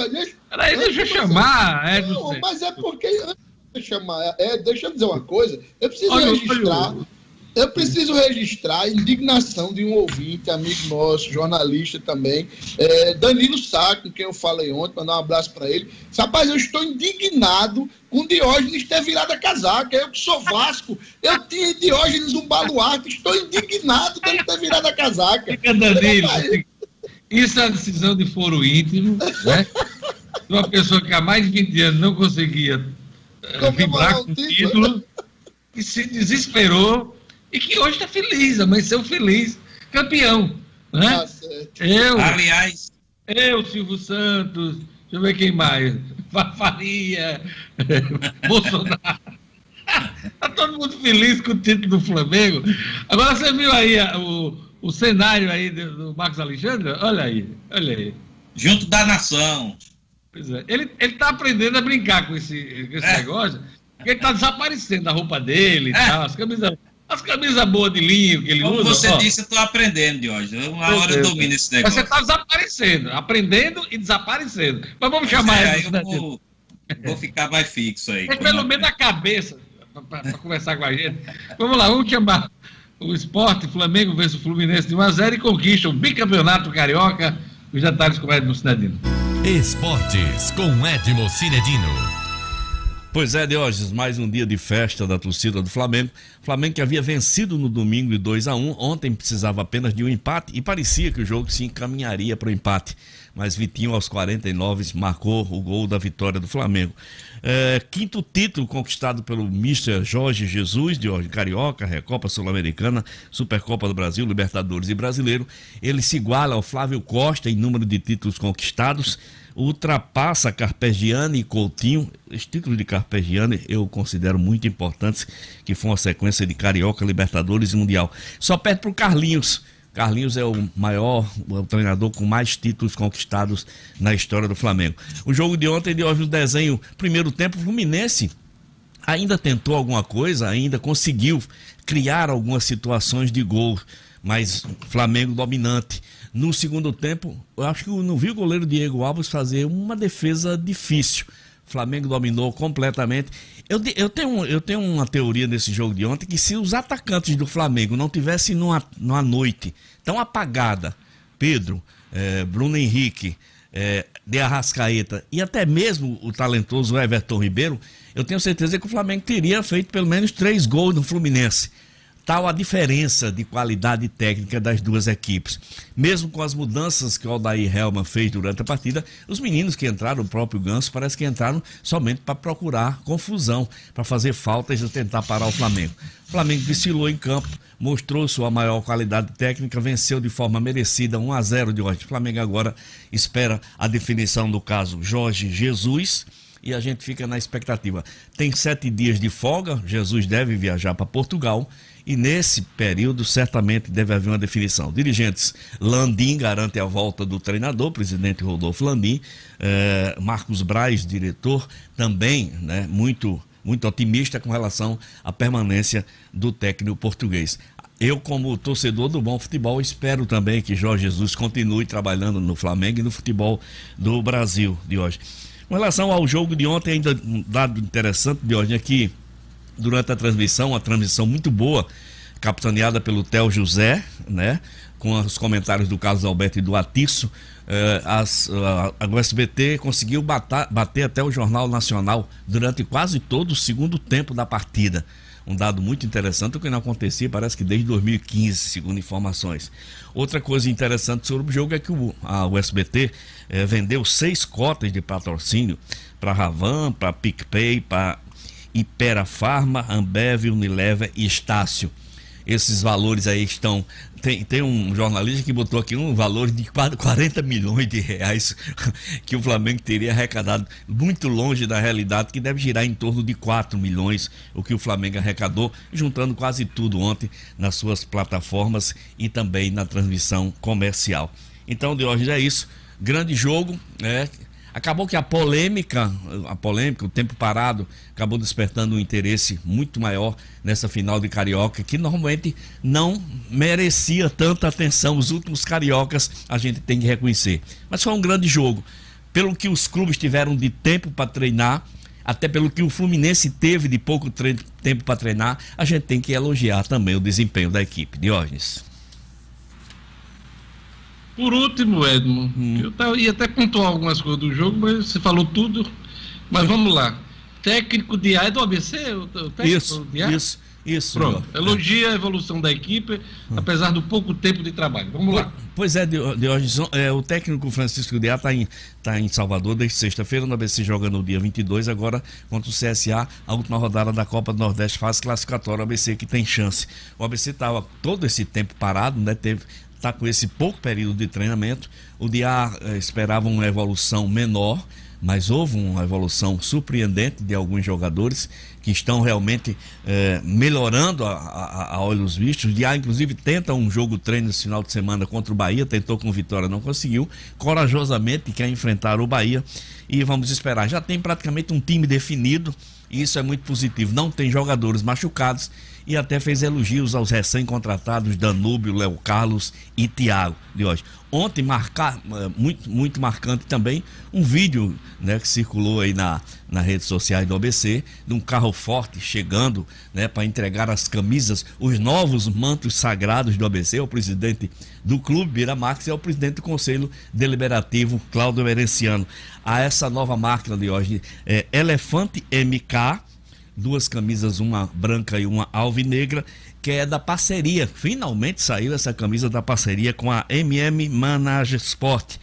Peraí, deixa eu chamar. É, não, mas é porque chamar. É, deixa eu dizer uma coisa. Eu preciso olha, registrar. Olha, eu preciso registrar a indignação de um ouvinte, amigo nosso, jornalista também, é, Danilo Sá, com quem eu falei ontem, mandar um abraço para ele. Rapaz, eu estou indignado com Diógenes ter virado a casaca. Eu que sou Vasco, eu tinha Diógenes um baluarte, estou indignado dele ter virado a casaca. Fica, Danilo, isso é a decisão de foro íntimo, né? uma pessoa que há mais de 20 anos não conseguia uh, vibrar com o título, e se desesperou e que hoje está feliz, amanheceu feliz, campeão. Né? Tá eu, Aliás, eu, Silvio Santos, deixa eu ver quem mais, Faria, Bolsonaro. Está todo mundo feliz com o título do Flamengo. Agora você viu aí o, o cenário aí do, Marcos Alexandre? Olha aí, olha aí. Junto da nação. Pois é. Ele está aprendendo a brincar com esse, com esse é. negócio, porque ele está desaparecendo a roupa dele e é. tal, as camisas as camisas boas de linho que ele Como usa. Como você ó. disse, eu estou aprendendo de hoje. Uma hora eu domino esse negócio. Mas você está desaparecendo, aprendendo e desaparecendo. Mas vamos chamar é, ele. Vou, vou, ficar mais fixo aí. É pelo menos a cabeça para conversar com a gente. Vamos lá, vamos chamar o esporte. Flamengo vence o Fluminense de 1x0 e conquista o bicampeonato carioca. Os detalhes com Edmo Cinedino. Esportes com Edmo Cinedino. Pois é, Diógenes, mais um dia de festa da torcida do Flamengo. Flamengo que havia vencido no domingo de 2 a 1 ontem precisava apenas de um empate e parecia que o jogo se encaminharia para o empate. Mas Vitinho, aos 49, marcou o gol da vitória do Flamengo. É, quinto título conquistado pelo Mr. Jorge Jesus, de Carioca, Recopa Sul-Americana, Supercopa do Brasil, Libertadores e Brasileiro. Ele se iguala ao Flávio Costa em número de títulos conquistados ultrapassa Carpegiani e Coutinho. Os títulos de Carpegiani eu considero muito importantes, que foi uma sequência de Carioca, Libertadores e Mundial. Só perde para o Carlinhos. Carlinhos é o maior o treinador com mais títulos conquistados na história do Flamengo. O jogo de ontem, de hoje, no desenho, primeiro tempo, o Fluminense ainda tentou alguma coisa, ainda conseguiu criar algumas situações de gol, mas Flamengo dominante. No segundo tempo, eu acho que eu não vi o goleiro Diego Alves fazer uma defesa difícil. O Flamengo dominou completamente. Eu, eu, tenho, eu tenho uma teoria nesse jogo de ontem que se os atacantes do Flamengo não tivessem numa, numa noite tão apagada, Pedro, é, Bruno Henrique, é, De Arrascaeta e até mesmo o talentoso Everton Ribeiro, eu tenho certeza que o Flamengo teria feito pelo menos três gols no Fluminense tal a diferença de qualidade técnica das duas equipes. Mesmo com as mudanças que o Aldair Helman fez durante a partida, os meninos que entraram, o próprio Ganso, parece que entraram somente para procurar confusão, para fazer faltas e tentar parar o Flamengo. O Flamengo desfilou em campo, mostrou sua maior qualidade técnica, venceu de forma merecida 1 a 0 de hoje. O Flamengo agora espera a definição do caso Jorge Jesus e a gente fica na expectativa. Tem sete dias de folga, Jesus deve viajar para Portugal e nesse período certamente deve haver uma definição. Dirigentes Landim garante a volta do treinador, presidente Rodolfo Landim, eh, Marcos Braz, diretor, também né, muito, muito otimista com relação à permanência do técnico português. Eu, como torcedor do bom futebol, espero também que Jorge Jesus continue trabalhando no Flamengo e no futebol do Brasil de hoje. Com relação ao jogo de ontem, ainda um dado interessante de hoje é que durante a transmissão, uma transmissão muito boa, capitaneada pelo Theo José, né? Com os comentários do Carlos Alberto e do Atiço, eh, as, a, a USBT conseguiu batar, bater até o Jornal Nacional durante quase todo o segundo tempo da partida. Um dado muito interessante, o que não acontecia, parece que desde 2015, segundo informações. Outra coisa interessante sobre o jogo é que o, a USBT eh, vendeu seis cotas de patrocínio para Ravan, para PicPay, para Ipera Farma, Ambev, Unilever e Estácio. Esses valores aí estão. Tem, tem um jornalista que botou aqui um valor de 40 milhões de reais que o Flamengo teria arrecadado, muito longe da realidade, que deve girar em torno de 4 milhões, o que o Flamengo arrecadou, juntando quase tudo ontem nas suas plataformas e também na transmissão comercial. Então, de hoje é isso. Grande jogo, né? Acabou que a polêmica, a polêmica, o tempo parado, acabou despertando um interesse muito maior nessa final de Carioca, que normalmente não merecia tanta atenção. Os últimos cariocas a gente tem que reconhecer. Mas foi um grande jogo. Pelo que os clubes tiveram de tempo para treinar, até pelo que o Fluminense teve de pouco tempo para treinar, a gente tem que elogiar também o desempenho da equipe. Diógenes. Por último, Edmo, hum. eu ia até pontuar algumas coisas do jogo, mas você falou tudo. Mas vamos lá. Técnico de A é do ABC? Isso, de A? isso. Isso. Pronto. Elogia a evolução da equipe, apesar do pouco tempo de trabalho. Vamos lá. Pois é, Diógenes, é, o técnico Francisco Diá está em, tá em Salvador desde sexta-feira, no ABC joga no dia 22, agora contra o CSA, a última rodada da Copa do Nordeste, fase classificatória, o ABC que tem chance. O ABC estava todo esse tempo parado, né? Teve, está com esse pouco período de treinamento. O Diá eh, esperava uma evolução menor, mas houve uma evolução surpreendente de alguns jogadores que estão realmente é, melhorando a, a, a, olhos vistos. De inclusive, tenta um jogo treino esse final de semana contra o Bahia, tentou com vitória, não conseguiu. Corajosamente quer enfrentar o Bahia e vamos esperar. Já tem praticamente um time definido e isso é muito positivo. Não tem jogadores machucados e até fez elogios aos recém-contratados Danúbio, Léo Carlos e Thiago de hoje. Ontem, marcar, eh, muito, muito marcante também, um vídeo né, que circulou aí na, nas redes sociais do ABC, de um carro forte chegando né, para entregar as camisas, os novos mantos sagrados do ABC, ao presidente do clube, Bira Max, e ao presidente do Conselho Deliberativo, Cláudio Merenciano. A essa nova máquina de hoje, é Elefante MK, duas camisas, uma branca e uma alvinegra, que é da parceria. Finalmente saiu essa camisa da parceria com a MM Manage Sport.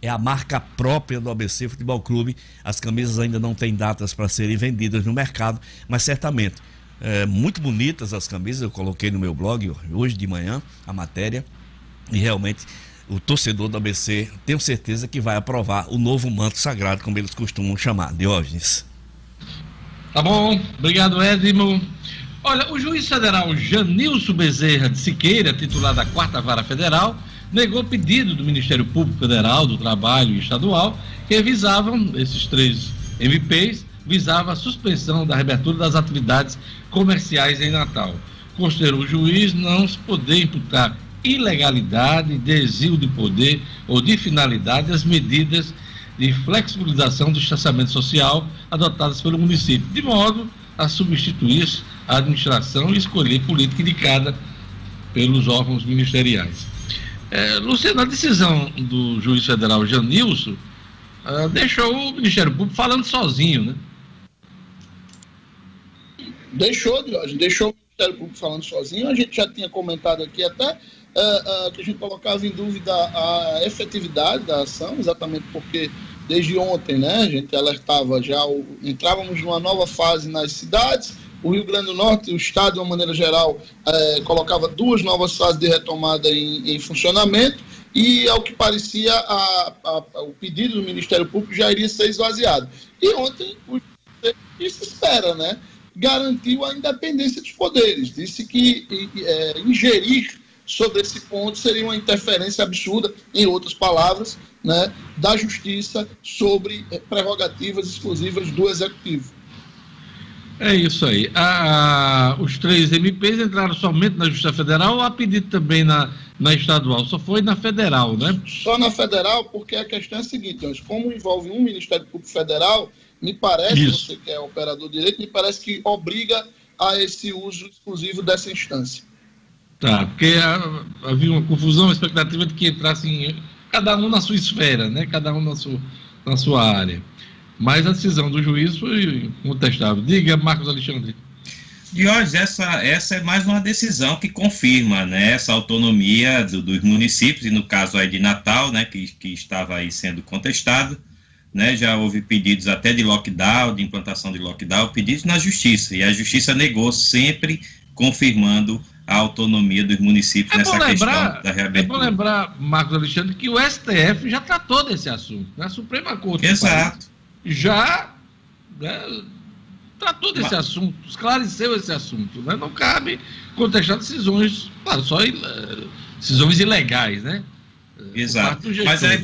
É a marca própria do ABC Futebol Clube. As camisas ainda não têm datas para serem vendidas no mercado, mas certamente é, muito bonitas as camisas. Eu coloquei no meu blog hoje de manhã a matéria e realmente o torcedor do ABC tenho certeza que vai aprovar o novo manto sagrado, como eles costumam chamar, Diógenes. Tá bom, obrigado Edmo. Olha, o juiz federal Janilson Bezerra de Siqueira, titular da Quarta Vara Federal, negou pedido do Ministério Público Federal, do Trabalho Estadual, que visavam, esses três MPs, visava a suspensão da reabertura das atividades comerciais em Natal. Considerou o juiz não se poder imputar ilegalidade, desvio de poder ou de finalidade as medidas de flexibilização do distanciamento social adotadas pelo município, de modo a substituir a administração e escolher política indicada pelos órgãos ministeriais. É, Luciano, a decisão do juiz federal Janilson uh, deixou o Ministério Público falando sozinho, né? Deixou, deixou o Ministério Público falando sozinho. A gente já tinha comentado aqui até uh, uh, que a gente colocava em dúvida a efetividade da ação, exatamente porque desde ontem, né, a gente alertava já, o, entrávamos numa nova fase nas cidades, o Rio Grande do Norte, o Estado, de uma maneira geral, uh, colocava duas novas fases de retomada em, em funcionamento, e, ao que parecia, a, a, o pedido do Ministério Público já iria ser esvaziado. E ontem, o, isso espera, né? Garantiu a independência dos poderes, disse que é, ingerir sobre esse ponto seria uma interferência absurda, em outras palavras, né, da justiça sobre eh, prerrogativas exclusivas do executivo. É isso aí. A, os três MPs entraram somente na Justiça Federal ou a pedido também na, na estadual? Só foi na federal, né? Só na federal, porque a questão é a seguinte: como envolve um Ministério Público Federal, me parece, Isso. você que é operador de direito, me parece que obriga a esse uso exclusivo dessa instância. Tá, porque havia uma confusão, uma expectativa de que entrassem cada um na sua esfera, né? cada um na sua, na sua área. Mas a decisão do juiz foi contestável. Diga, Marcos Alexandre. Diógenes, essa, essa é mais uma decisão que confirma né, essa autonomia do, dos municípios, e no caso aí de Natal, né, que, que estava aí sendo contestado, né, já houve pedidos até de lockdown, de implantação de lockdown, pedidos na justiça, e a justiça negou sempre, confirmando a autonomia dos municípios é nessa lembrar, questão da reabertura. É bom lembrar, Marcos Alexandre, que o STF já tratou desse assunto. Né? A Suprema Corte Exato. já né, tratou desse Mas... assunto, esclareceu esse assunto. Né? Não cabe contestar decisões, claro, só decisões ilegais, né? Exato. Mas aí,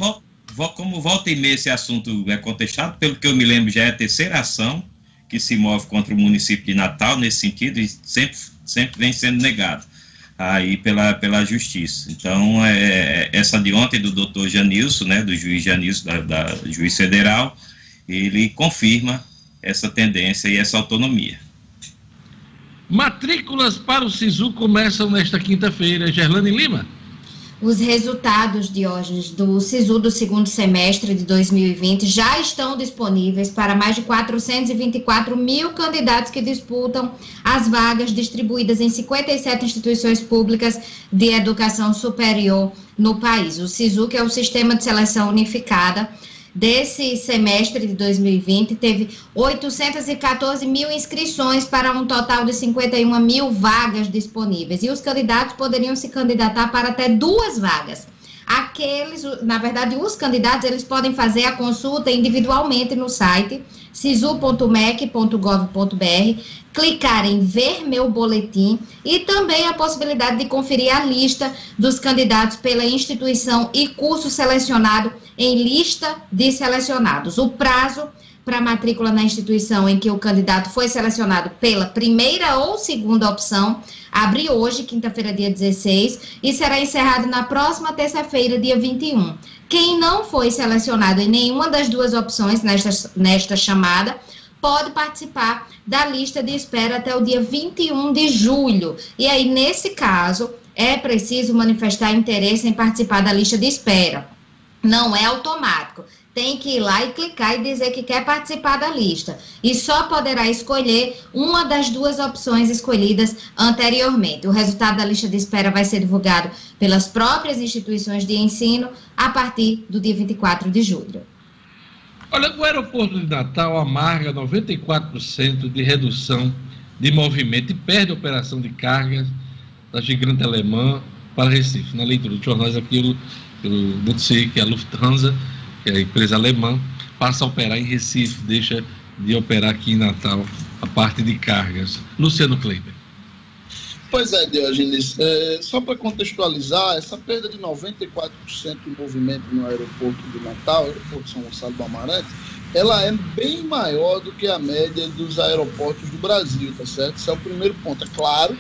como volta e meia esse assunto é contestado, pelo que eu me lembro, já é a terceira ação que se move contra o município de Natal nesse sentido, e sempre sempre vem sendo negado aí pela, pela justiça. Então, é, essa de ontem do doutor Janilson, né, do juiz Janilson, da, da juiz federal, ele confirma essa tendência e essa autonomia. Matrículas para o SISU começam nesta quinta-feira. Gerlane Lima. Os resultados, Diógenes, do SISU do segundo semestre de 2020 já estão disponíveis para mais de 424 mil candidatos que disputam as vagas distribuídas em 57 instituições públicas de educação superior no país. O SISU, que é o Sistema de Seleção Unificada, desse semestre de 2020, teve 814 mil inscrições para um total de 51 mil vagas disponíveis. E os candidatos poderiam se candidatar para até duas vagas. Aqueles, na verdade, os candidatos, eles podem fazer a consulta individualmente no site sisu.mec.gov.br, clicar em ver meu boletim e também a possibilidade de conferir a lista dos candidatos pela instituição e curso selecionado em lista de selecionados. O prazo para matrícula na instituição em que o candidato foi selecionado pela primeira ou segunda opção abre hoje, quinta-feira, dia 16, e será encerrado na próxima terça-feira, dia 21. Quem não foi selecionado em nenhuma das duas opções nesta, nesta chamada pode participar da lista de espera até o dia 21 de julho. E aí, nesse caso, é preciso manifestar interesse em participar da lista de espera. Não é automático tem que ir lá e clicar e dizer que quer participar da lista. E só poderá escolher uma das duas opções escolhidas anteriormente. O resultado da lista de espera vai ser divulgado pelas próprias instituições de ensino a partir do dia 24 de julho. Olha, o aeroporto de Natal amarga 94% de redução de movimento e perde a operação de cargas da gigante alemã para Recife. Na leitura dos jornais aqui, pelo Butsi, que é a Lufthansa, que é a empresa alemã, passa a operar em Recife, deixa de operar aqui em Natal a parte de cargas. Luciano Kleiber. Pois é, Diogenes, é, só para contextualizar, essa perda de 94% do movimento no aeroporto de Natal, aeroporto São Gonçalo do Amarante, ela é bem maior do que a média dos aeroportos do Brasil, tá certo? Esse é o primeiro ponto. É claro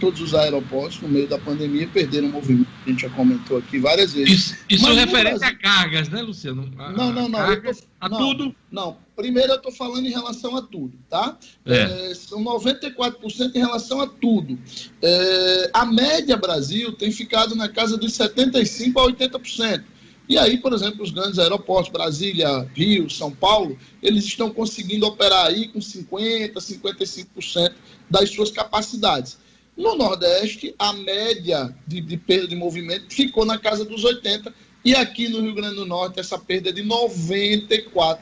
todos os aeroportos, no meio da pandemia, perderam o movimento. A gente já comentou aqui várias vezes. Isso, isso referente Brasil... a cargas, né, Luciano? A, não, não, não. Cargas, tô... A não, tudo? Não. Primeiro eu estou falando em relação a tudo, tá? É. É, são 94% em relação a tudo. É, a média Brasil tem ficado na casa dos 75% a 80%. E aí, por exemplo, os grandes aeroportos, Brasília, Rio, São Paulo, eles estão conseguindo operar aí com 50%, 55% das suas capacidades. No Nordeste, a média de, de, perda de movimento ficou na casa dos 80%, e aqui no Rio Grande do Norte, essa perda é de 94%.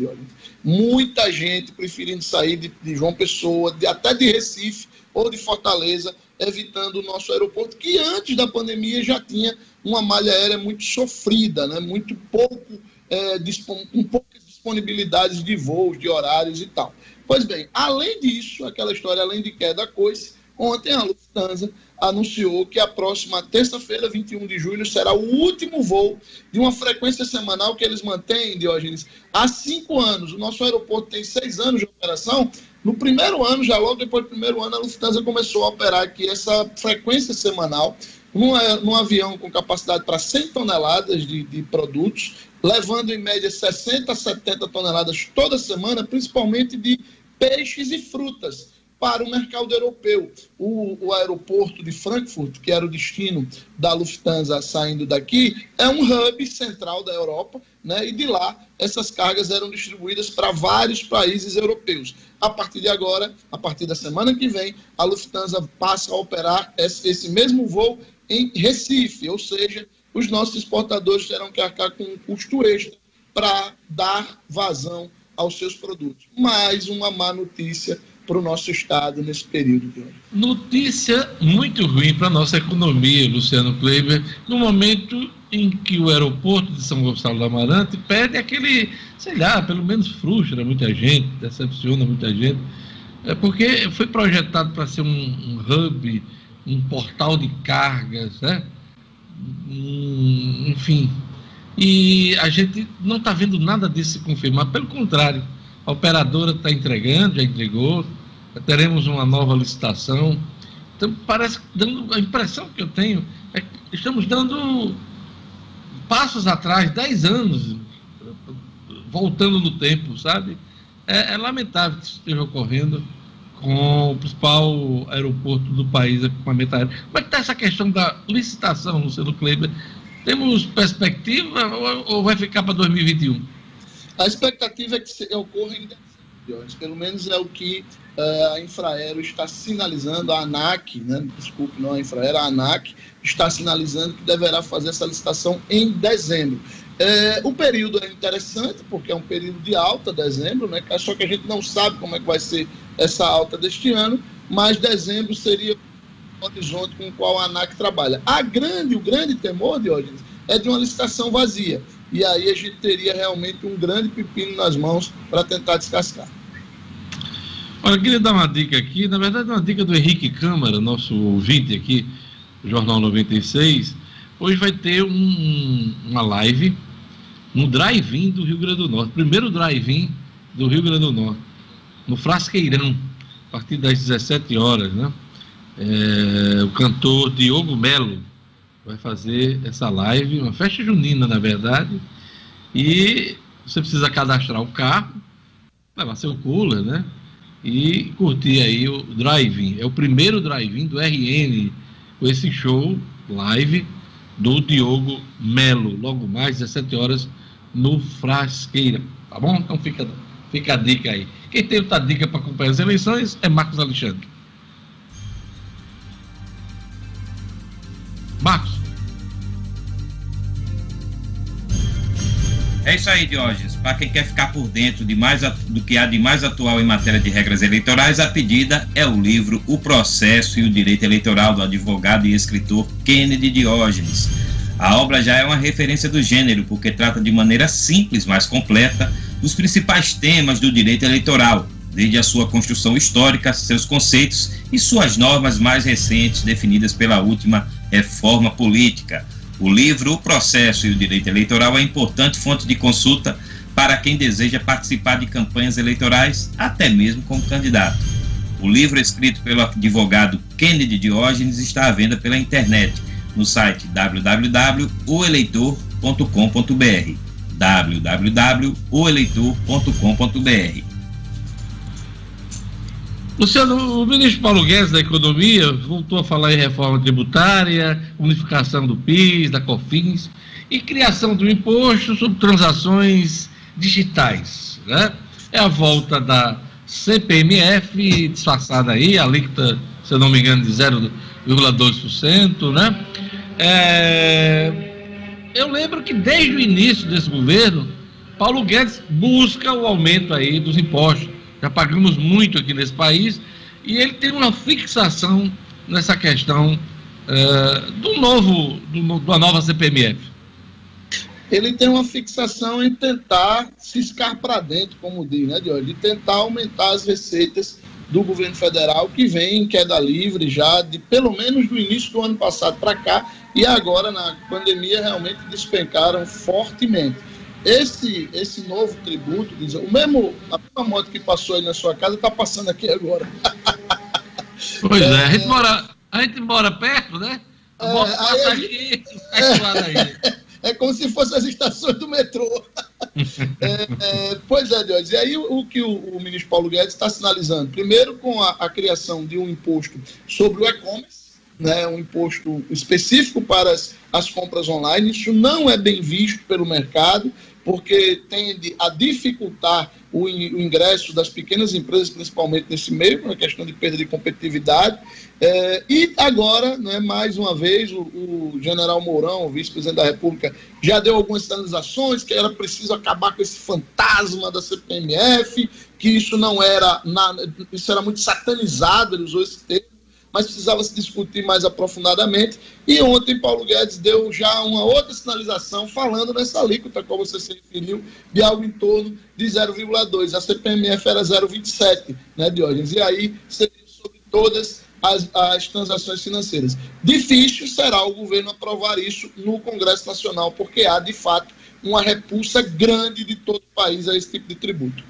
Olha. Muita gente preferindo sair de, de João Pessoa, de, até de Recife ou de Fortaleza, evitando o nosso aeroporto, que antes da pandemia já tinha uma malha aérea muito sofrida, né? muito pouco, é, com poucas disponibilidades de voos, de horários e tal. Pois bem, além disso, aquela história, além de queda coisa, Ontem a Lufthansa anunciou que a próxima terça-feira, 21 de julho, será o último voo de uma frequência semanal que eles mantêm, Diógenes, há cinco anos. O nosso aeroporto tem seis anos de operação. No primeiro ano, já logo depois do primeiro ano, a Lufthansa começou a operar aqui essa frequência semanal num, avião com capacidade para 100 toneladas de, de produtos, levando em média 60 a 70 toneladas toda semana, principalmente de peixes e frutas para o mercado europeu. O, o, aeroporto de Frankfurt, que era o destino da Lufthansa saindo daqui, é um hub central da Europa, né? e de lá essas cargas eram distribuídas para vários países europeus. A partir de agora, a partir da semana que vem, a Lufthansa passa a operar esse, esse mesmo voo em Recife, ou seja, os nossos exportadores terão que arcar com um custo extra para dar vazão aos seus produtos. Mais uma má notícia para o nosso Estado nesse período. Notícia muito ruim para a nossa economia, Luciano Kleiber, no momento em que o aeroporto de São Gonçalo do Amarante perde aquele, sei lá, pelo menos frustra muita gente, decepciona muita gente, é porque foi projetado para ser um, um, hub, um portal de cargas, né? Um, enfim. E a gente não está vendo nada disso se confirmar, pelo contrário, a operadora está entregando, já entregou, teremos uma nova licitação. Então, parece, dando, a impressão que eu tenho é que estamos dando passos atrás, 10 anos, voltando no tempo, sabe? é, é lamentável que isso esteja ocorrendo com o principal aeroporto do país, equipamento aéreo. Como é que está essa questão da licitação, Luciano Kleber? Temos perspectiva ou, vai ficar para 2021? A expectativa é que ocorra em pelo menos é o que uh, a Infraero está sinalizando, a ANAC, né, desculpe, não a Infraero, a ANAC está sinalizando que deverá fazer essa licitação em dezembro. É, o período é interessante, porque é um período de alta, dezembro, né? Só que a gente não sabe como é que vai ser essa alta deste ano, mas dezembro seria o horizonte com o qual a ANAC trabalha. A grande, o grande temor, Diógenes, é de uma licitação vazia. E aí a gente teria realmente um grande pepino nas mãos para tentar descascar. Olha, eu queria dar uma dica aqui, na verdade, uma dica do Henrique Câmara, nosso ouvinte aqui, do Jornal 96. Hoje vai ter um, uma live no drive-in do Rio Grande do Norte, primeiro drive-in do Rio Grande do Norte, no Frasqueirão, a partir das 17 horas, né? É, o cantor Diogo Melo vai fazer essa live, uma festa junina, na verdade, e você precisa cadastrar o carro, levar seu cooler, né? E curtir aí o drive-in. É o primeiro drive-in do RN, com esse show live do Diogo Melo, logo mais 17 horas no Frasqueira. Tá bom? Então fica, fica a dica aí. Quem tem outra dica para acompanhar as eleições é Marcos Alexandre. É isso aí, Diógenes. Para quem quer ficar por dentro de mais do que há de mais atual em matéria de regras eleitorais, a pedida é o livro O Processo e o Direito Eleitoral do advogado e escritor Kennedy Diógenes. A obra já é uma referência do gênero, porque trata de maneira simples, mas completa, dos principais temas do direito eleitoral, desde a sua construção histórica, seus conceitos e suas normas mais recentes definidas pela última reforma política. O livro O Processo e o Direito Eleitoral é importante fonte de consulta para quem deseja participar de campanhas eleitorais, até mesmo como candidato. O livro, escrito pelo advogado Kennedy Diógenes, está à venda pela internet no site www.oeleitor.com.br www.oeleitor.com.br Luciano, o ministro Paulo Guedes da Economia voltou a falar em reforma tributária, unificação do PIS, da COFINS e criação do imposto sobre transações digitais. Né? É a volta da CPMF disfarçada aí, a alíquota, se eu não me engano, de 0,2%, né? É... Eu lembro que desde o início desse governo, Paulo Guedes busca o aumento aí dos impostos já pagamos muito aqui nesse país, e ele tem uma fixação nessa questão uh, do novo, do, da nova CPMF. Ele tem uma fixação em tentar ciscar para dentro, como diz, né, Diogo? De tentar aumentar as receitas do governo federal, que vem em queda livre já de pelo menos do início do ano passado para cá, e agora na pandemia realmente despencaram fortemente. Esse, esse novo tributo, o mesmo, a mesma moto que passou aí na sua casa está passando aqui agora. Pois é, é, a, gente mora, a gente mora perto, né? A é, moto passa aqui, é, é como se fossem as estações do metrô. é, é, pois é, Deus. E aí o, o que o, o, ministro Paulo Guedes está sinalizando? Primeiro, com a, a, criação de um imposto sobre o e-commerce, né, um imposto específico para as, as compras online. Isso não é bem visto pelo mercado porque tende a dificultar o, ingresso das pequenas empresas, principalmente nesse meio, na questão de perda de competitividade. É, e agora, né, mais uma vez, o, o general Mourão, vice-presidente da República, já deu algumas sinalizações que era preciso acabar com esse fantasma da CPMF, que isso não era, na, isso era muito satanizado, ele usou esse termo mas precisava se discutir mais aprofundadamente. E ontem Paulo Guedes deu já uma outra sinalização falando nessa alíquota, como você se referiu, de algo em torno de 0,2. A CPMF era 0,27, né, Diógenes? E aí seria sobre todas as, as transações financeiras. Difícil será o governo aprovar isso no Congresso Nacional, porque há, de fato, uma repulsa grande de todo o país a esse tipo de tributo.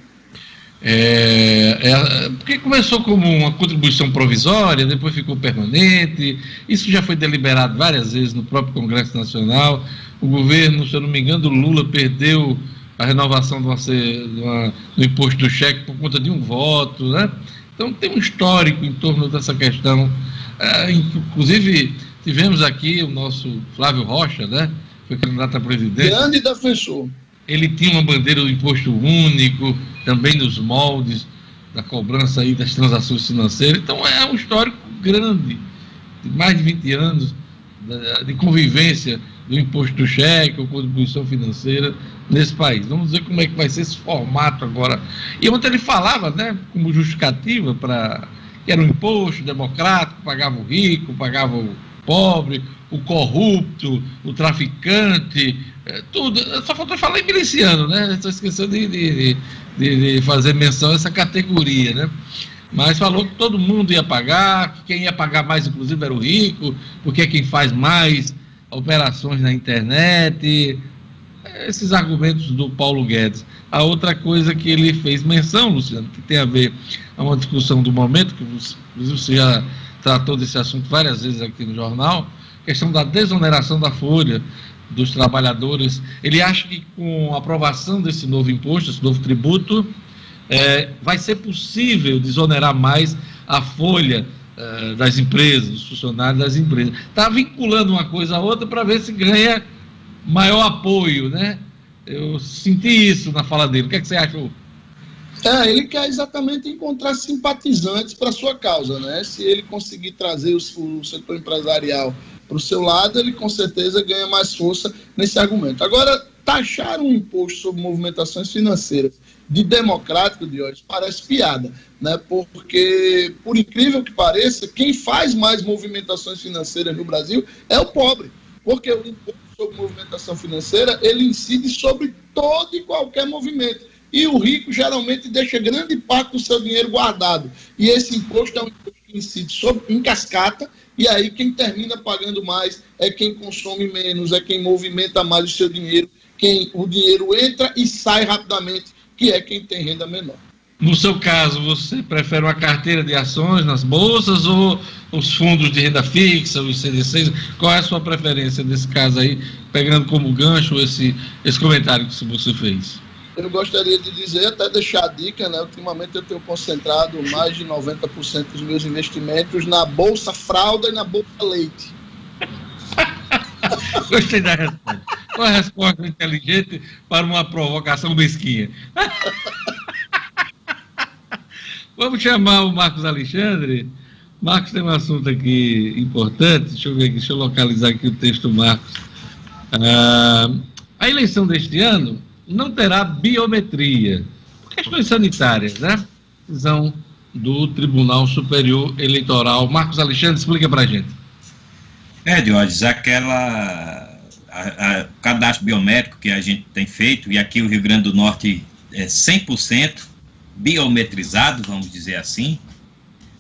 É, é, porque começou como uma contribuição provisória, depois ficou permanente. Isso já foi deliberado várias vezes no próprio Congresso Nacional. O governo, se eu não me engano, Lula perdeu a renovação do, do imposto do cheque por conta de um voto, né? Então tem um histórico em torno dessa questão. É, inclusive, tivemos aqui o nosso Flávio Rocha, né? Foi candidato a presidente. Grande defensor. Ele tinha uma bandeira do imposto único, também nos moldes da cobrança aí das transações financeiras. Então é um histórico grande, de mais de 20 anos de convivência do imposto do cheque ou contribuição financeira nesse país. Vamos ver como é que vai ser esse formato agora. E ontem ele falava, né, como justificativa para que era um imposto democrático, pagava o rico, pagava o pobre, o corrupto, o traficante, é, tudo. Só faltou falar em miliciano, né? Estou esquecendo de, de, de, de, fazer menção a essa categoria, né? Mas falou que todo mundo ia pagar, que quem ia pagar mais, inclusive, era o rico, porque é quem faz mais operações na internet, esses argumentos do Paulo Guedes. A outra coisa que ele fez menção, Luciano, que tem a ver a uma discussão do momento, que você já tratou desse assunto várias vezes aqui no jornal, questão da desoneração da folha dos trabalhadores. Ele acha que com a aprovação desse novo imposto, esse novo tributo, é, vai ser possível desonerar mais a folha é, das empresas, dos funcionários das empresas. Está vinculando uma coisa a outra para ver se ganha maior apoio, né? Eu senti isso na fala dele. O que, é que você achou? É, ele quer exatamente encontrar simpatizantes para sua causa, né? Se ele conseguir trazer o setor empresarial para o seu lado, ele com certeza ganha mais força nesse argumento. Agora, taxar um imposto sobre movimentações financeiras de democrático de hoje parece piada, né? Porque, por incrível que pareça, quem faz mais movimentações financeiras no Brasil é o pobre. Porque o imposto sobre movimentação financeira, ele incide sobre todo e qualquer movimento. E o rico geralmente deixa grande parte do seu dinheiro guardado. E esse imposto é um imposto que incide sobre, em cascata, e aí quem termina pagando mais é quem consome menos, é quem movimenta mais o seu dinheiro, quem o dinheiro entra e sai rapidamente, que é quem tem renda menor. No seu caso, você prefere uma carteira de ações nas bolsas ou os fundos de renda fixa, os CDCs? Qual é a sua preferência nesse caso aí, pegando como gancho esse, esse comentário que você fez? Eu gostaria de dizer, até deixar a dica, né? Ultimamente eu tenho concentrado mais de 90% dos meus investimentos na Bolsa Fralda e na Bolsa Leite. Gostei da resposta. Qual a resposta inteligente para uma provocação mesquinha? Vamos chamar o Marcos Alexandre. Marcos tem um assunto aqui importante. Deixa eu ver aqui, deixa eu localizar aqui o texto do Marcos. Ah, a eleição deste ano não terá biometria. Por questões sanitárias, né? Decisão do Tribunal Superior Eleitoral. Marcos Alexandre, explica para a gente. É, Diógenes, aquela. A, a, cadastro biométrico que a gente tem feito, e aqui o Rio Grande do Norte é 100%, biometrizado, vamos dizer assim,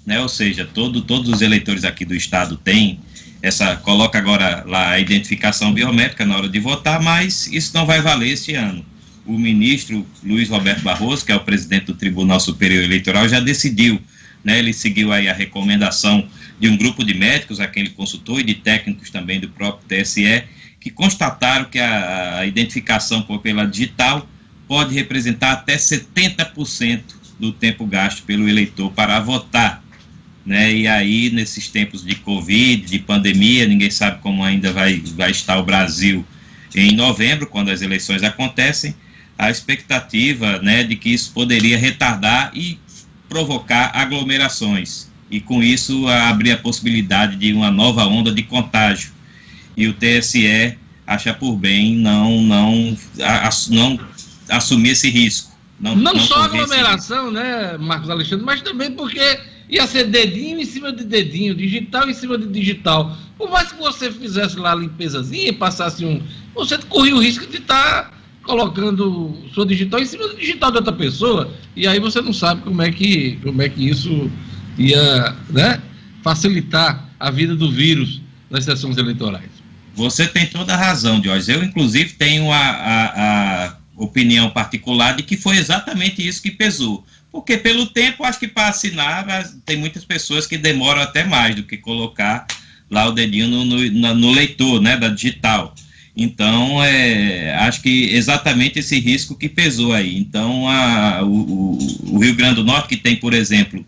né? Ou seja, todo, todos os eleitores aqui do estado têm essa coloca agora lá a identificação biométrica na hora de votar, mas isso não vai valer este ano. O ministro Luiz Roberto Barroso, que é o presidente do Tribunal Superior Eleitoral, já decidiu, né? Ele seguiu aí a recomendação de um grupo de médicos a quem ele consultou e de técnicos também do próprio TSE, que constataram que a, a identificação pela digital pode representar até 70% do tempo gasto pelo eleitor para votar. Né? E aí, nesses tempos de Covid, de pandemia, ninguém sabe como ainda vai, vai estar o Brasil em novembro, quando as eleições acontecem, a expectativa né, de que isso poderia retardar e provocar aglomerações. E com isso abrir a possibilidade de uma nova onda de contágio. E o TSE acha por bem não, não, não assumir esse risco. Não, não, não só aglomeração, né, Marcos Alexandre, mas também porque ia ser dedinho em cima de dedinho, digital em cima de digital. Por mais que você fizesse lá a limpezazinha e passasse um. Você corria o risco de estar tá colocando sua digital em cima do digital de outra pessoa. E aí você não sabe como é que, como é que isso ia né, facilitar a vida do vírus nas sessões eleitorais. Você tem toda a razão, Jorge. Eu, inclusive, tenho a, a, a opinião particular de que foi exatamente isso que pesou. Porque pelo tempo, acho que para assinar, tem muitas pessoas que demoram até mais do que colocar lá o dedinho no, no, no leitor, né, da digital. Então, é, acho que exatamente esse risco que pesou aí. Então, a, o, o, Rio Grande do Norte, que tem, por exemplo,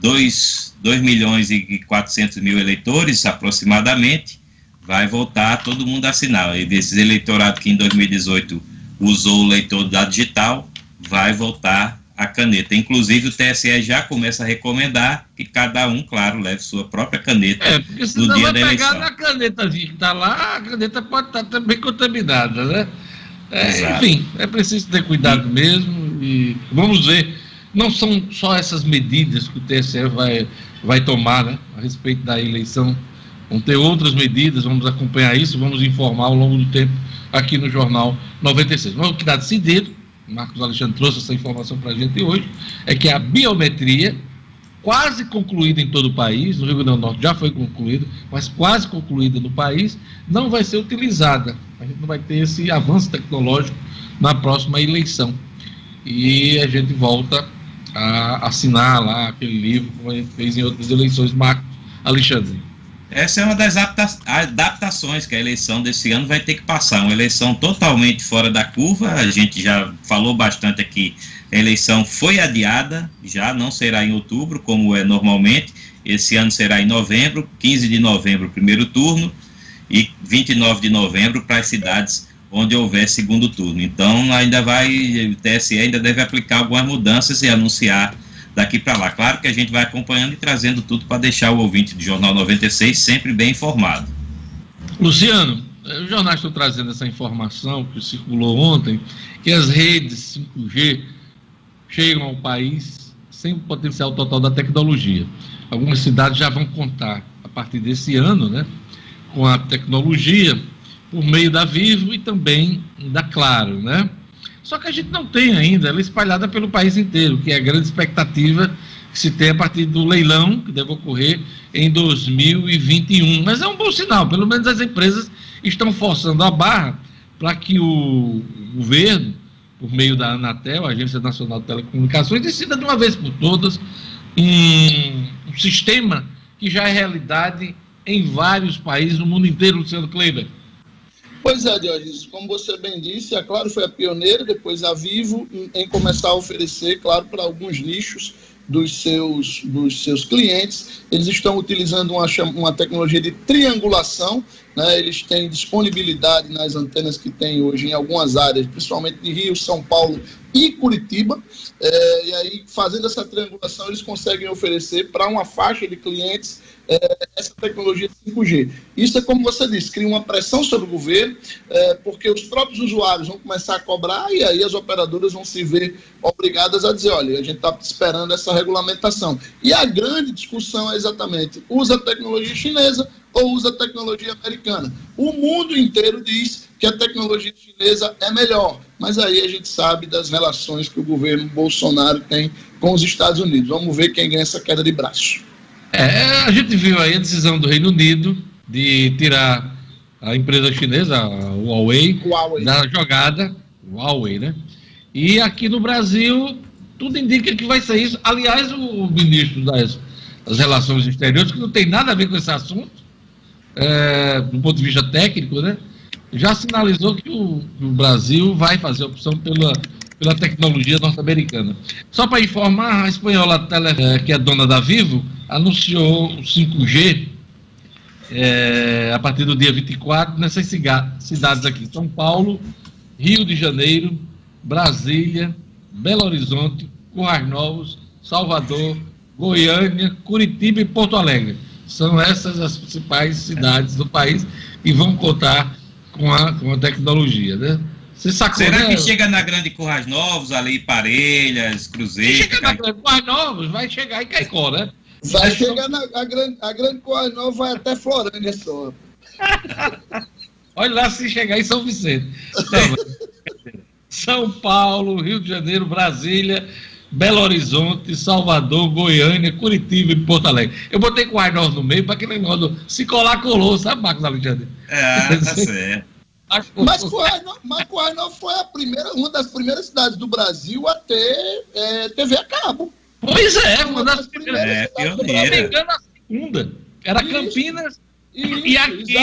2, 2 milhões e 400 mil eleitores aproximadamente, vai voltar todo mundo a assinar. E desses eleitorados que em 2018 usou o leitor da digital, vai voltar a caneta. Inclusive, o TSE já começa a recomendar que cada um, claro, leve sua própria caneta é, porque no dia vai da eleição. pegar na caneta que está lá, a caneta pode estar tá também contaminada, né? É, enfim, é preciso ter cuidado mesmo e vamos ver. Não são só essas medidas que o TSE vai, vai tomar né, a respeito da eleição. Vão ter outras medidas, vamos acompanhar isso, vamos informar ao longo do tempo aqui no Jornal 96. Mas o que está decidido Marcos Alexandre trouxe essa informação para a gente hoje, é que a biometria, quase concluída em todo o país, no Rio Grande do Norte já foi concluída, mas quase concluída no país, não vai ser utilizada. A gente não vai ter esse avanço tecnológico na próxima eleição. E a gente volta a assinar lá aquele livro, como a gente fez em outras eleições, Marcos Alexandre. Essa é uma das adaptações que a eleição desse ano vai ter que passar. Uma eleição totalmente fora da curva. A gente já falou bastante aqui. A eleição foi adiada, já não será em outubro, como é normalmente. Esse ano será em novembro, 15 de novembro, primeiro turno, e 29 de novembro para as cidades onde houver segundo turno. Então, ainda vai, o TSE ainda deve aplicar algumas mudanças e anunciar daqui para lá. Claro que a gente vai acompanhando e trazendo tudo para deixar o ouvinte do Jornal 96 sempre bem informado. Luciano, os jornais estão trazendo essa informação que circulou ontem, que as redes 5G chegam ao país sem o potencial total da tecnologia. Algumas cidades já vão contar, a partir desse ano, né, com a tecnologia por meio da Vivo e também da Claro, né? Só que a gente não tem ainda, ela é espalhada pelo país inteiro, que é a grande expectativa que se tem a partir do leilão, que deve ocorrer em 2021. Mas é um bom sinal, pelo menos as empresas estão forçando a barra para que o governo, por meio da Anatel, Agência Nacional de Telecomunicações, decida de uma vez por todas um, um sistema que já é realidade em vários países no mundo inteiro, Luciano Kleber. Pois é, Dionísio, como você bem disse, a Claro foi a pioneira, depois a Vivo, em começar a oferecer, claro, para alguns nichos dos seus, dos seus clientes. Eles estão utilizando uma, uma tecnologia de triangulação, né? eles têm disponibilidade nas antenas que tem hoje em algumas áreas, principalmente de Rio, São Paulo e Curitiba. É, e aí, fazendo essa triangulação, eles conseguem oferecer para uma faixa de clientes é, essa tecnologia 5G. Isso é como você disse, cria uma pressão sobre o governo, é, porque os próprios usuários vão começar a cobrar e aí as operadoras vão se ver obrigadas a dizer, olha, a gente está esperando essa regulamentação. E a grande discussão é exatamente, usa a tecnologia chinesa ou usa a tecnologia americana. O mundo inteiro diz que a tecnologia chinesa é melhor, mas aí a gente sabe das relações que o governo Bolsonaro tem com os Estados Unidos. Vamos ver quem ganha essa queda de braço. É, a gente viu aí a decisão do Reino Unido de tirar a empresa chinesa, a Huawei, Huawei. da jogada, Huawei, né? E aqui no Brasil, tudo indica que vai ser isso. Aliás, o ministro das, das Relações Exteriores, que não tem nada a ver com esse assunto, é, do ponto de vista técnico, né? Já sinalizou que o, o Brasil vai fazer opção pela pela tecnologia norte-americana. Só para informar, a espanhola Tele, eh, que é dona da Vivo, anunciou o 5G é, a partir do dia 24 nessas cidades aqui: São Paulo, Rio de Janeiro, Brasília, Belo Horizonte, Currais Novos, Salvador, Goiânia, Curitiba e Porto Alegre. São essas as principais cidades do país que vão contar com a, com a tecnologia, né? Você sacou, Será né? que chega na Grande Currais Novos, ali Parelhas, Cruzeiro? Chega na Grande Currais Novos, vai chegar em Caicó, né? Vai chegar na a grande, a grande Currais Novos, vai até Florânia só. Olha lá se chegar em São Vicente. Não, São Paulo, Rio de Janeiro, Brasília, Belo Horizonte, Salvador, Goiânia, Curitiba e Porto Alegre. Eu botei com o Novos no meio para aquele negócio se colar, colou, sabe, Marcos Alexandre? É, tá certo. Mas Coarno foi a primeira, uma das primeiras cidades do Brasil a ter é, TV a cabo. Pois é, uma, uma das, das primeiras. É, cidades do Brasil. a segunda. Era isso, Campinas isso, e aqui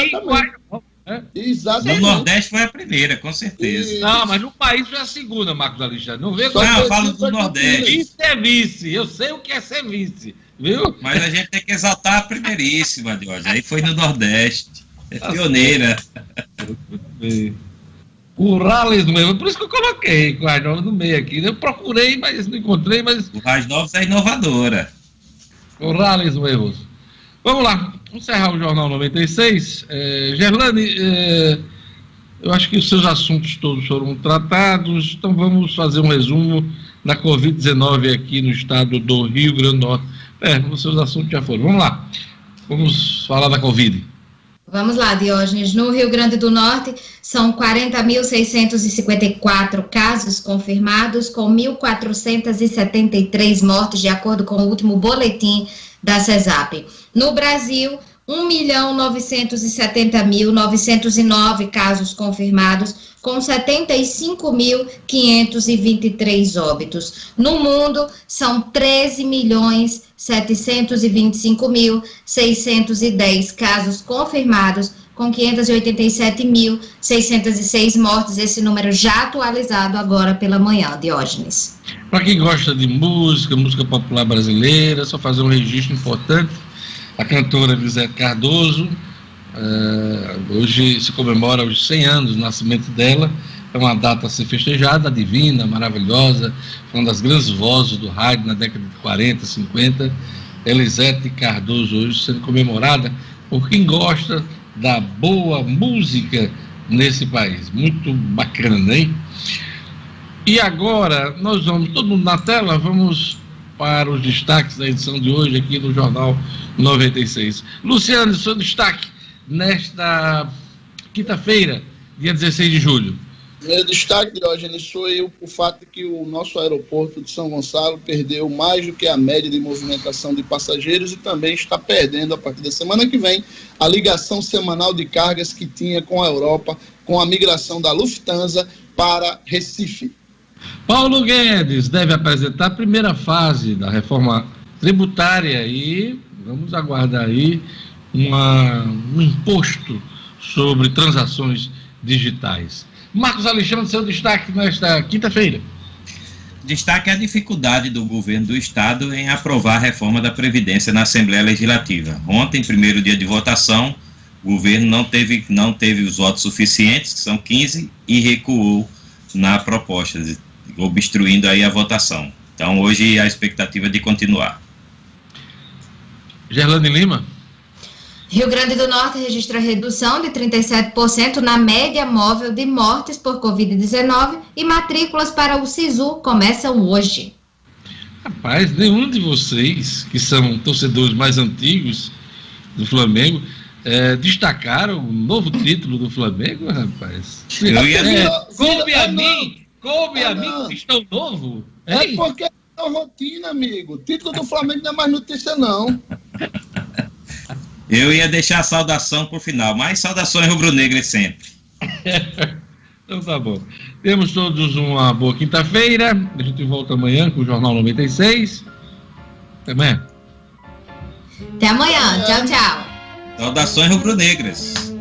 É? Exatamente. No Nordeste foi a primeira, com certeza. E... Não, mas no país foi a segunda, Marcos Alexandre. Não vê Não, eu falo do Nordeste. Isso é vice. Eu sei o que é ser vice. Viu? Mas a gente tem que exaltar a primeiríssima, Jorge. Aí foi no Nordeste. É pioneira. O Rales mesmo, por isso que eu coloquei o Rais Novos no meio aqui. Eu procurei, mas não encontrei, mas. O Rais Novos é inovadora. O Rales mesmo. Vamos lá, vamos encerrar o Jornal 96. É, Gerlane, é, eu acho que os seus assuntos todos foram tratados, então vamos fazer um resumo da Covid-19 aqui no estado do Rio Grande do Norte. É, os seus assuntos já foram. Vamos lá, vamos falar da Covid. Vamos lá, Diógenes. No Rio Grande do Norte, são 40.654 casos confirmados, com 1.473 mortes, de acordo com o último boletim da CESAP. No Brasil, 1.970.909 casos confirmados, com 75.523 óbitos. No mundo, são 13.725.610 casos confirmados, com 587.606 mortes. Esse número já atualizado agora pela manhã, Diógenes. Para quem gosta de música, música popular brasileira, só fazer um registro importante a cantora Elisete Cardoso. Uh, hoje se comemora os 100 anos do nascimento dela. É uma data a ser festejada, divina, maravilhosa. Foi uma das grandes vozes do rádio na década de 40, 50. Elisete Cardoso, hoje sendo comemorada por quem gosta da boa música nesse país. Muito bacana, hein? E agora, nós vamos, todo mundo na tela, vamos para os destaques da edição de hoje aqui no Jornal 96. Luciano, seu destaque nesta quinta-feira, dia 16 de julho. Meu destaque, Diógenes, foi o, o fato de que o nosso aeroporto de São Gonçalo perdeu mais do que a média de movimentação de passageiros e também está perdendo, a partir da semana que vem, a ligação semanal de cargas que tinha com a Europa, com a migração da Lufthansa para Recife. Paulo Guedes deve apresentar a primeira fase da reforma tributária e vamos aguardar aí uma, um imposto sobre transações digitais. Marcos Alexandre, seu destaque nesta quinta-feira. Destaque a dificuldade do governo do Estado em aprovar a reforma da Previdência na Assembleia Legislativa. Ontem, primeiro dia de votação, o governo não teve, não teve os votos suficientes, que são 15, e recuou na proposta obstruindo aí a votação. Então, hoje a expectativa é de continuar. Gerlane Lima. Rio Grande do Norte registra redução de 37% na média móvel de mortes por Covid-19 e matrículas para o SISU começam hoje. Rapaz, nenhum de vocês, que são torcedores mais antigos do Flamengo, é, destacaram o novo título do Flamengo, rapaz. Eu ia... é, coube a mim Coube é, amigo cristão novo? É hein? porque é rotina, amigo. Título do Flamengo não é mais notícia, não. Eu ia deixar a saudação para o final, mas saudações rubro-negras sempre. então tá bom. Temos todos uma boa quinta-feira. A gente volta amanhã com o Jornal 96. Até amanhã. Até amanhã. Tchau, tchau. Saudações rubro-negras.